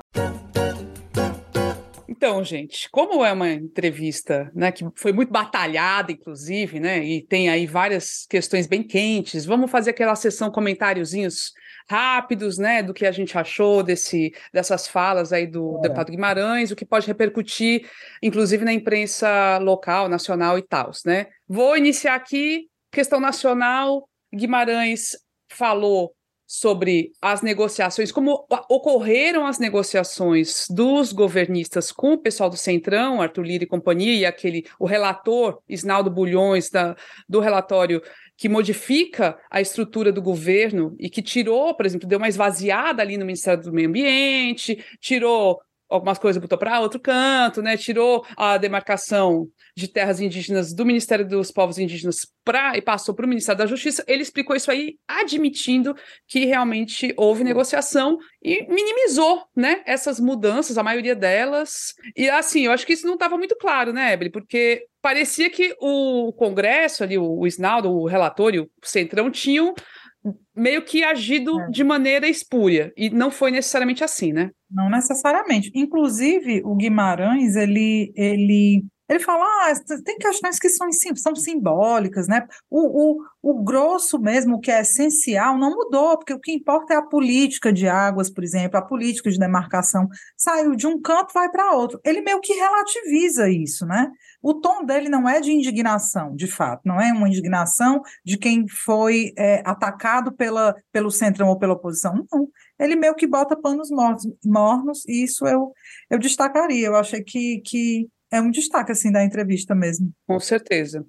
Então, gente, como é uma entrevista, né, que foi muito batalhada, inclusive, né, e tem aí várias questões bem quentes, vamos fazer aquela sessão comentáriozinhos rápidos, né, do que a gente achou desse, dessas falas aí do é. deputado Guimarães, o que pode repercutir, inclusive, na imprensa local, nacional e tal, né? Vou iniciar aqui, questão nacional, Guimarães falou sobre as negociações, como ocorreram as negociações dos governistas com o pessoal do Centrão, Arthur Lira e companhia, e aquele, o relator, Isnaldo Bulhões, da, do relatório que modifica a estrutura do governo e que tirou, por exemplo, deu uma esvaziada ali no Ministério do Meio Ambiente, tirou algumas coisas, botou para outro canto, né? Tirou a demarcação de terras indígenas do Ministério dos Povos Indígenas pra, e passou para o Ministério da Justiça, ele explicou isso aí, admitindo que realmente houve negociação e minimizou né, essas mudanças, a maioria delas. E assim, eu acho que isso não estava muito claro, né, Ebre? Porque parecia que o Congresso, ali, o, o Isnaldo, o relatório, o Centrão, tinham meio que agido é. de maneira espúria, e não foi necessariamente assim, né? Não necessariamente. Inclusive, o Guimarães, ele, ele ele fala, ah, tem questões que são, são simbólicas, né? O, o, o grosso mesmo, o que é essencial, não mudou, porque o que importa é a política de águas, por exemplo, a política de demarcação. Saiu de um canto, vai para outro. Ele meio que relativiza isso, né? O tom dele não é de indignação, de fato, não é uma indignação de quem foi é, atacado pela, pelo centrão ou pela oposição, não. Ele meio que bota panos mornos, mornos e isso eu, eu destacaria. Eu achei que, que é um destaque assim da entrevista mesmo. Com certeza.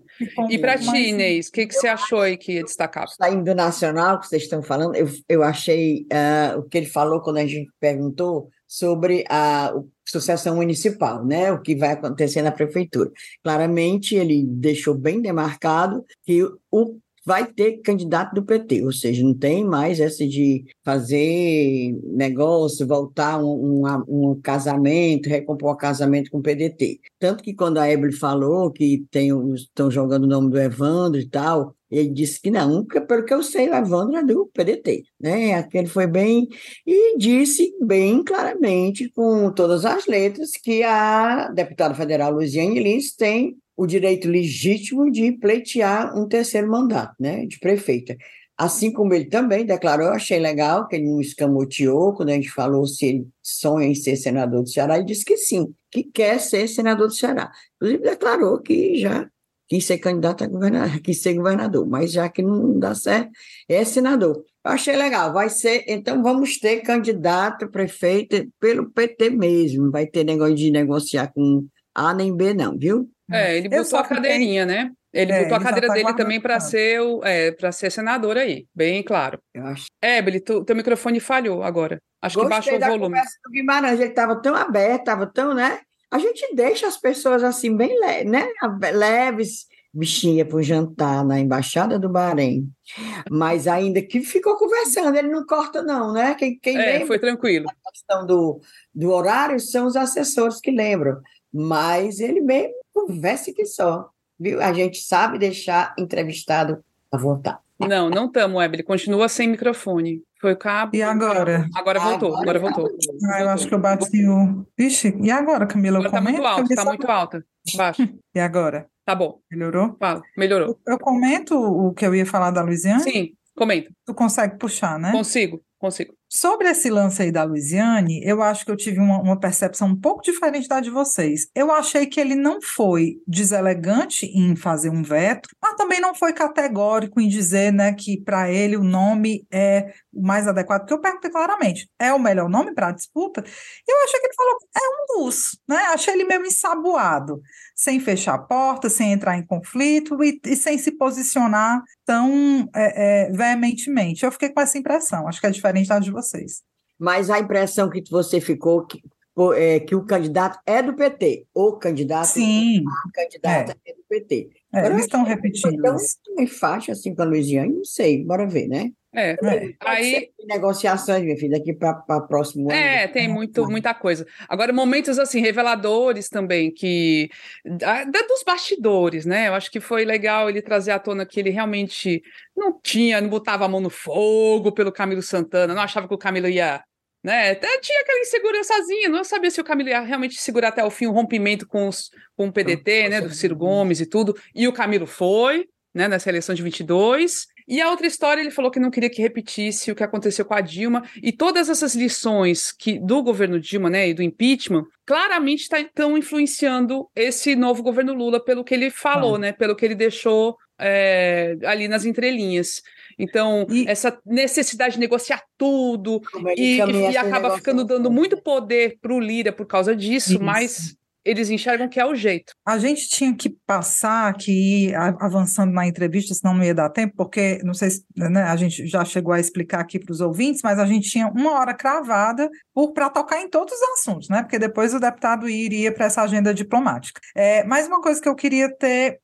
E, para ti, Inês, o que, que você achou aí que ia destacar? Saindo do nacional que vocês estão falando, eu, eu achei uh, o que ele falou quando a gente perguntou sobre a sucessão municipal, né? O que vai acontecer na prefeitura. Claramente, ele deixou bem demarcado que o vai ter candidato do PT, ou seja, não tem mais essa de fazer negócio, voltar um, um, um casamento, recompor um casamento com o PDT. Tanto que quando a Evelyn falou que estão jogando o nome do Evandro e tal, ele disse que não, pelo que eu sei, é do PDT, né? Aquele foi bem e disse bem claramente, com todas as letras, que a deputada federal Luiziane Lins tem o direito legítimo de pleitear um terceiro mandato, né, de prefeita. Assim como ele também declarou, eu achei legal que ele não escamoteou quando a gente falou se ele sonha em ser senador do Ceará, ele disse que sim, que quer ser senador do Ceará. Inclusive declarou que já quis ser candidato a governador, quis ser governador, mas já que não dá certo, é senador. Eu achei legal, vai ser, então vamos ter candidato prefeito pelo PT mesmo, vai ter negócio de negociar com A nem B não, viu? É, ele botou a cadeirinha, né? Ele é, botou a cadeira tá dele também para ser o, é, para ser senador aí, bem claro. Eu acho. É, Billy, tu, teu microfone falhou agora. Acho Gostei que baixou o volume. Do Guimarães, ele estava tão aberto, estava tão, né? A gente deixa as pessoas assim bem le né? leves, bichinha para o jantar na embaixada do Bahrein. Mas ainda que ficou conversando, ele não corta não, né? Quem, quem é, foi tranquilo. A questão do, do horário são os assessores que lembram. Mas ele mesmo converse que só, viu? A gente sabe deixar entrevistado à vontade. Não, não estamos, Ebele. Continua sem microfone. Foi o cabo. E agora? Agora voltou, agora, agora voltou. Ah, eu acho que eu bati o. Vixe, e agora, Camila? Agora tá muito alto, tá muito alta. Baixa. E agora? Tá bom. Melhorou? Fala, melhorou. Eu, eu comento o que eu ia falar da Luiziane? Sim, comenta. Tu consegue puxar, né? Consigo, consigo. Sobre esse lance aí da Luiziane, eu acho que eu tive uma, uma, percepção um pouco diferente da de vocês. Eu achei que ele não foi deselegante em fazer um veto, mas também não foi categórico em dizer né, que para ele o nome é o mais adequado, porque eu perguntei claramente, é o melhor nome para a disputa? E eu achei que ele falou, é um dos, né? Achei ele meio ensaboado, sem fechar a porta, sem entrar em conflito e, e sem se posicionar tão é, é, veementemente. Eu fiquei com essa impressão, acho que é diferente da de vocês. Mas a impressão que você ficou que, é, que o candidato é do PT, o candidato Sim. a candidata é, é do PT. É, eles estão repetindo então. Então, faixa assim para a Luiziane, não sei, bora ver, né? É, é. aí negociações, minha filha, daqui para próximo ano. É, tem muito, muita coisa. Agora, momentos assim, reveladores também, que da, dos bastidores, né? Eu acho que foi legal ele trazer à tona que ele realmente não tinha, não botava a mão no fogo pelo Camilo Santana, não achava que o Camilo ia. Né? Até tinha aquela insegurançazinha, não sabia se o Camilo ia realmente segurar até o fim o rompimento com, os, com o PDT, né? Do Ciro Gomes e tudo. E o Camilo foi, né? Nessa eleição de 22. E a outra história, ele falou que não queria que repetisse o que aconteceu com a Dilma, e todas essas lições que do governo Dilma, né, e do impeachment, claramente estão tá, influenciando esse novo governo Lula, pelo que ele falou, ah. né, pelo que ele deixou é, ali nas entrelinhas. Então, e... essa necessidade de negociar tudo, e, e acaba ficando dando muito poder para o Lira por causa disso, Isso. mas eles enxergam que é o jeito. A gente tinha que passar, que ir avançando na entrevista, senão não ia dar tempo, porque não sei se né, a gente já chegou a explicar aqui para os ouvintes, mas a gente tinha uma hora cravada para tocar em todos os assuntos, né? Porque depois o deputado iria para essa agenda diplomática. É, mais uma coisa que eu queria ter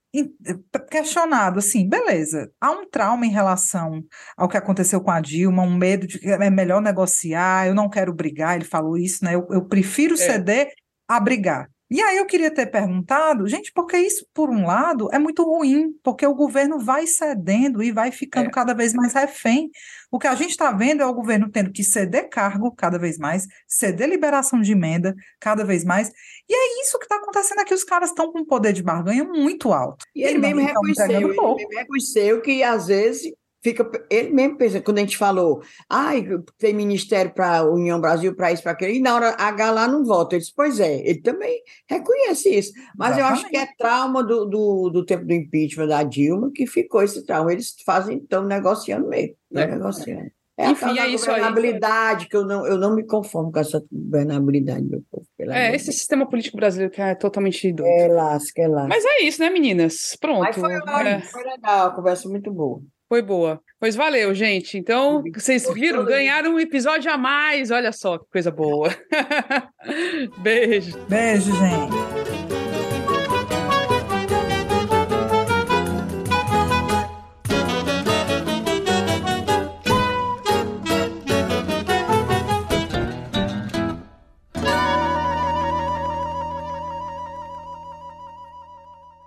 questionado assim, beleza, há um trauma em relação ao que aconteceu com a Dilma, um medo de que é melhor negociar, eu não quero brigar, ele falou isso, né? Eu, eu prefiro é. ceder a brigar. E aí eu queria ter perguntado, gente, porque isso, por um lado, é muito ruim, porque o governo vai cedendo e vai ficando é. cada vez mais refém. O que a gente está vendo é o governo tendo que ceder cargo cada vez mais, ceder liberação de emenda cada vez mais. E é isso que está acontecendo aqui. Os caras estão com um poder de barganha muito alto. E ele, ele mesmo reconheceu, ele mesmo reconheceu que, às vezes, fica ele mesmo pensa, quando a gente falou, ai, tem ministério para União Brasil, para isso, para aquilo, e na hora H lá não volta. Ele disse, pois é, ele também reconhece isso. Mas Exatamente. eu acho que é trauma do, do, do, tempo do impeachment da Dilma que ficou esse trauma. Eles fazem, estão negociando mesmo, é. negociando. É Enfim, é isso governabilidade, aí. que eu não, eu não me conformo com essa governabilidade, meu povo. É, esse sistema político brasileiro que é totalmente doido. É lasca, é lasca. Mas é isso, né, meninas? Pronto. Mas foi, é... foi legal, a conversa muito boa. Foi boa. Pois valeu, gente. Então, vocês viram? Ganharam um episódio a mais. Olha só que coisa boa. Beijo. Beijo, gente.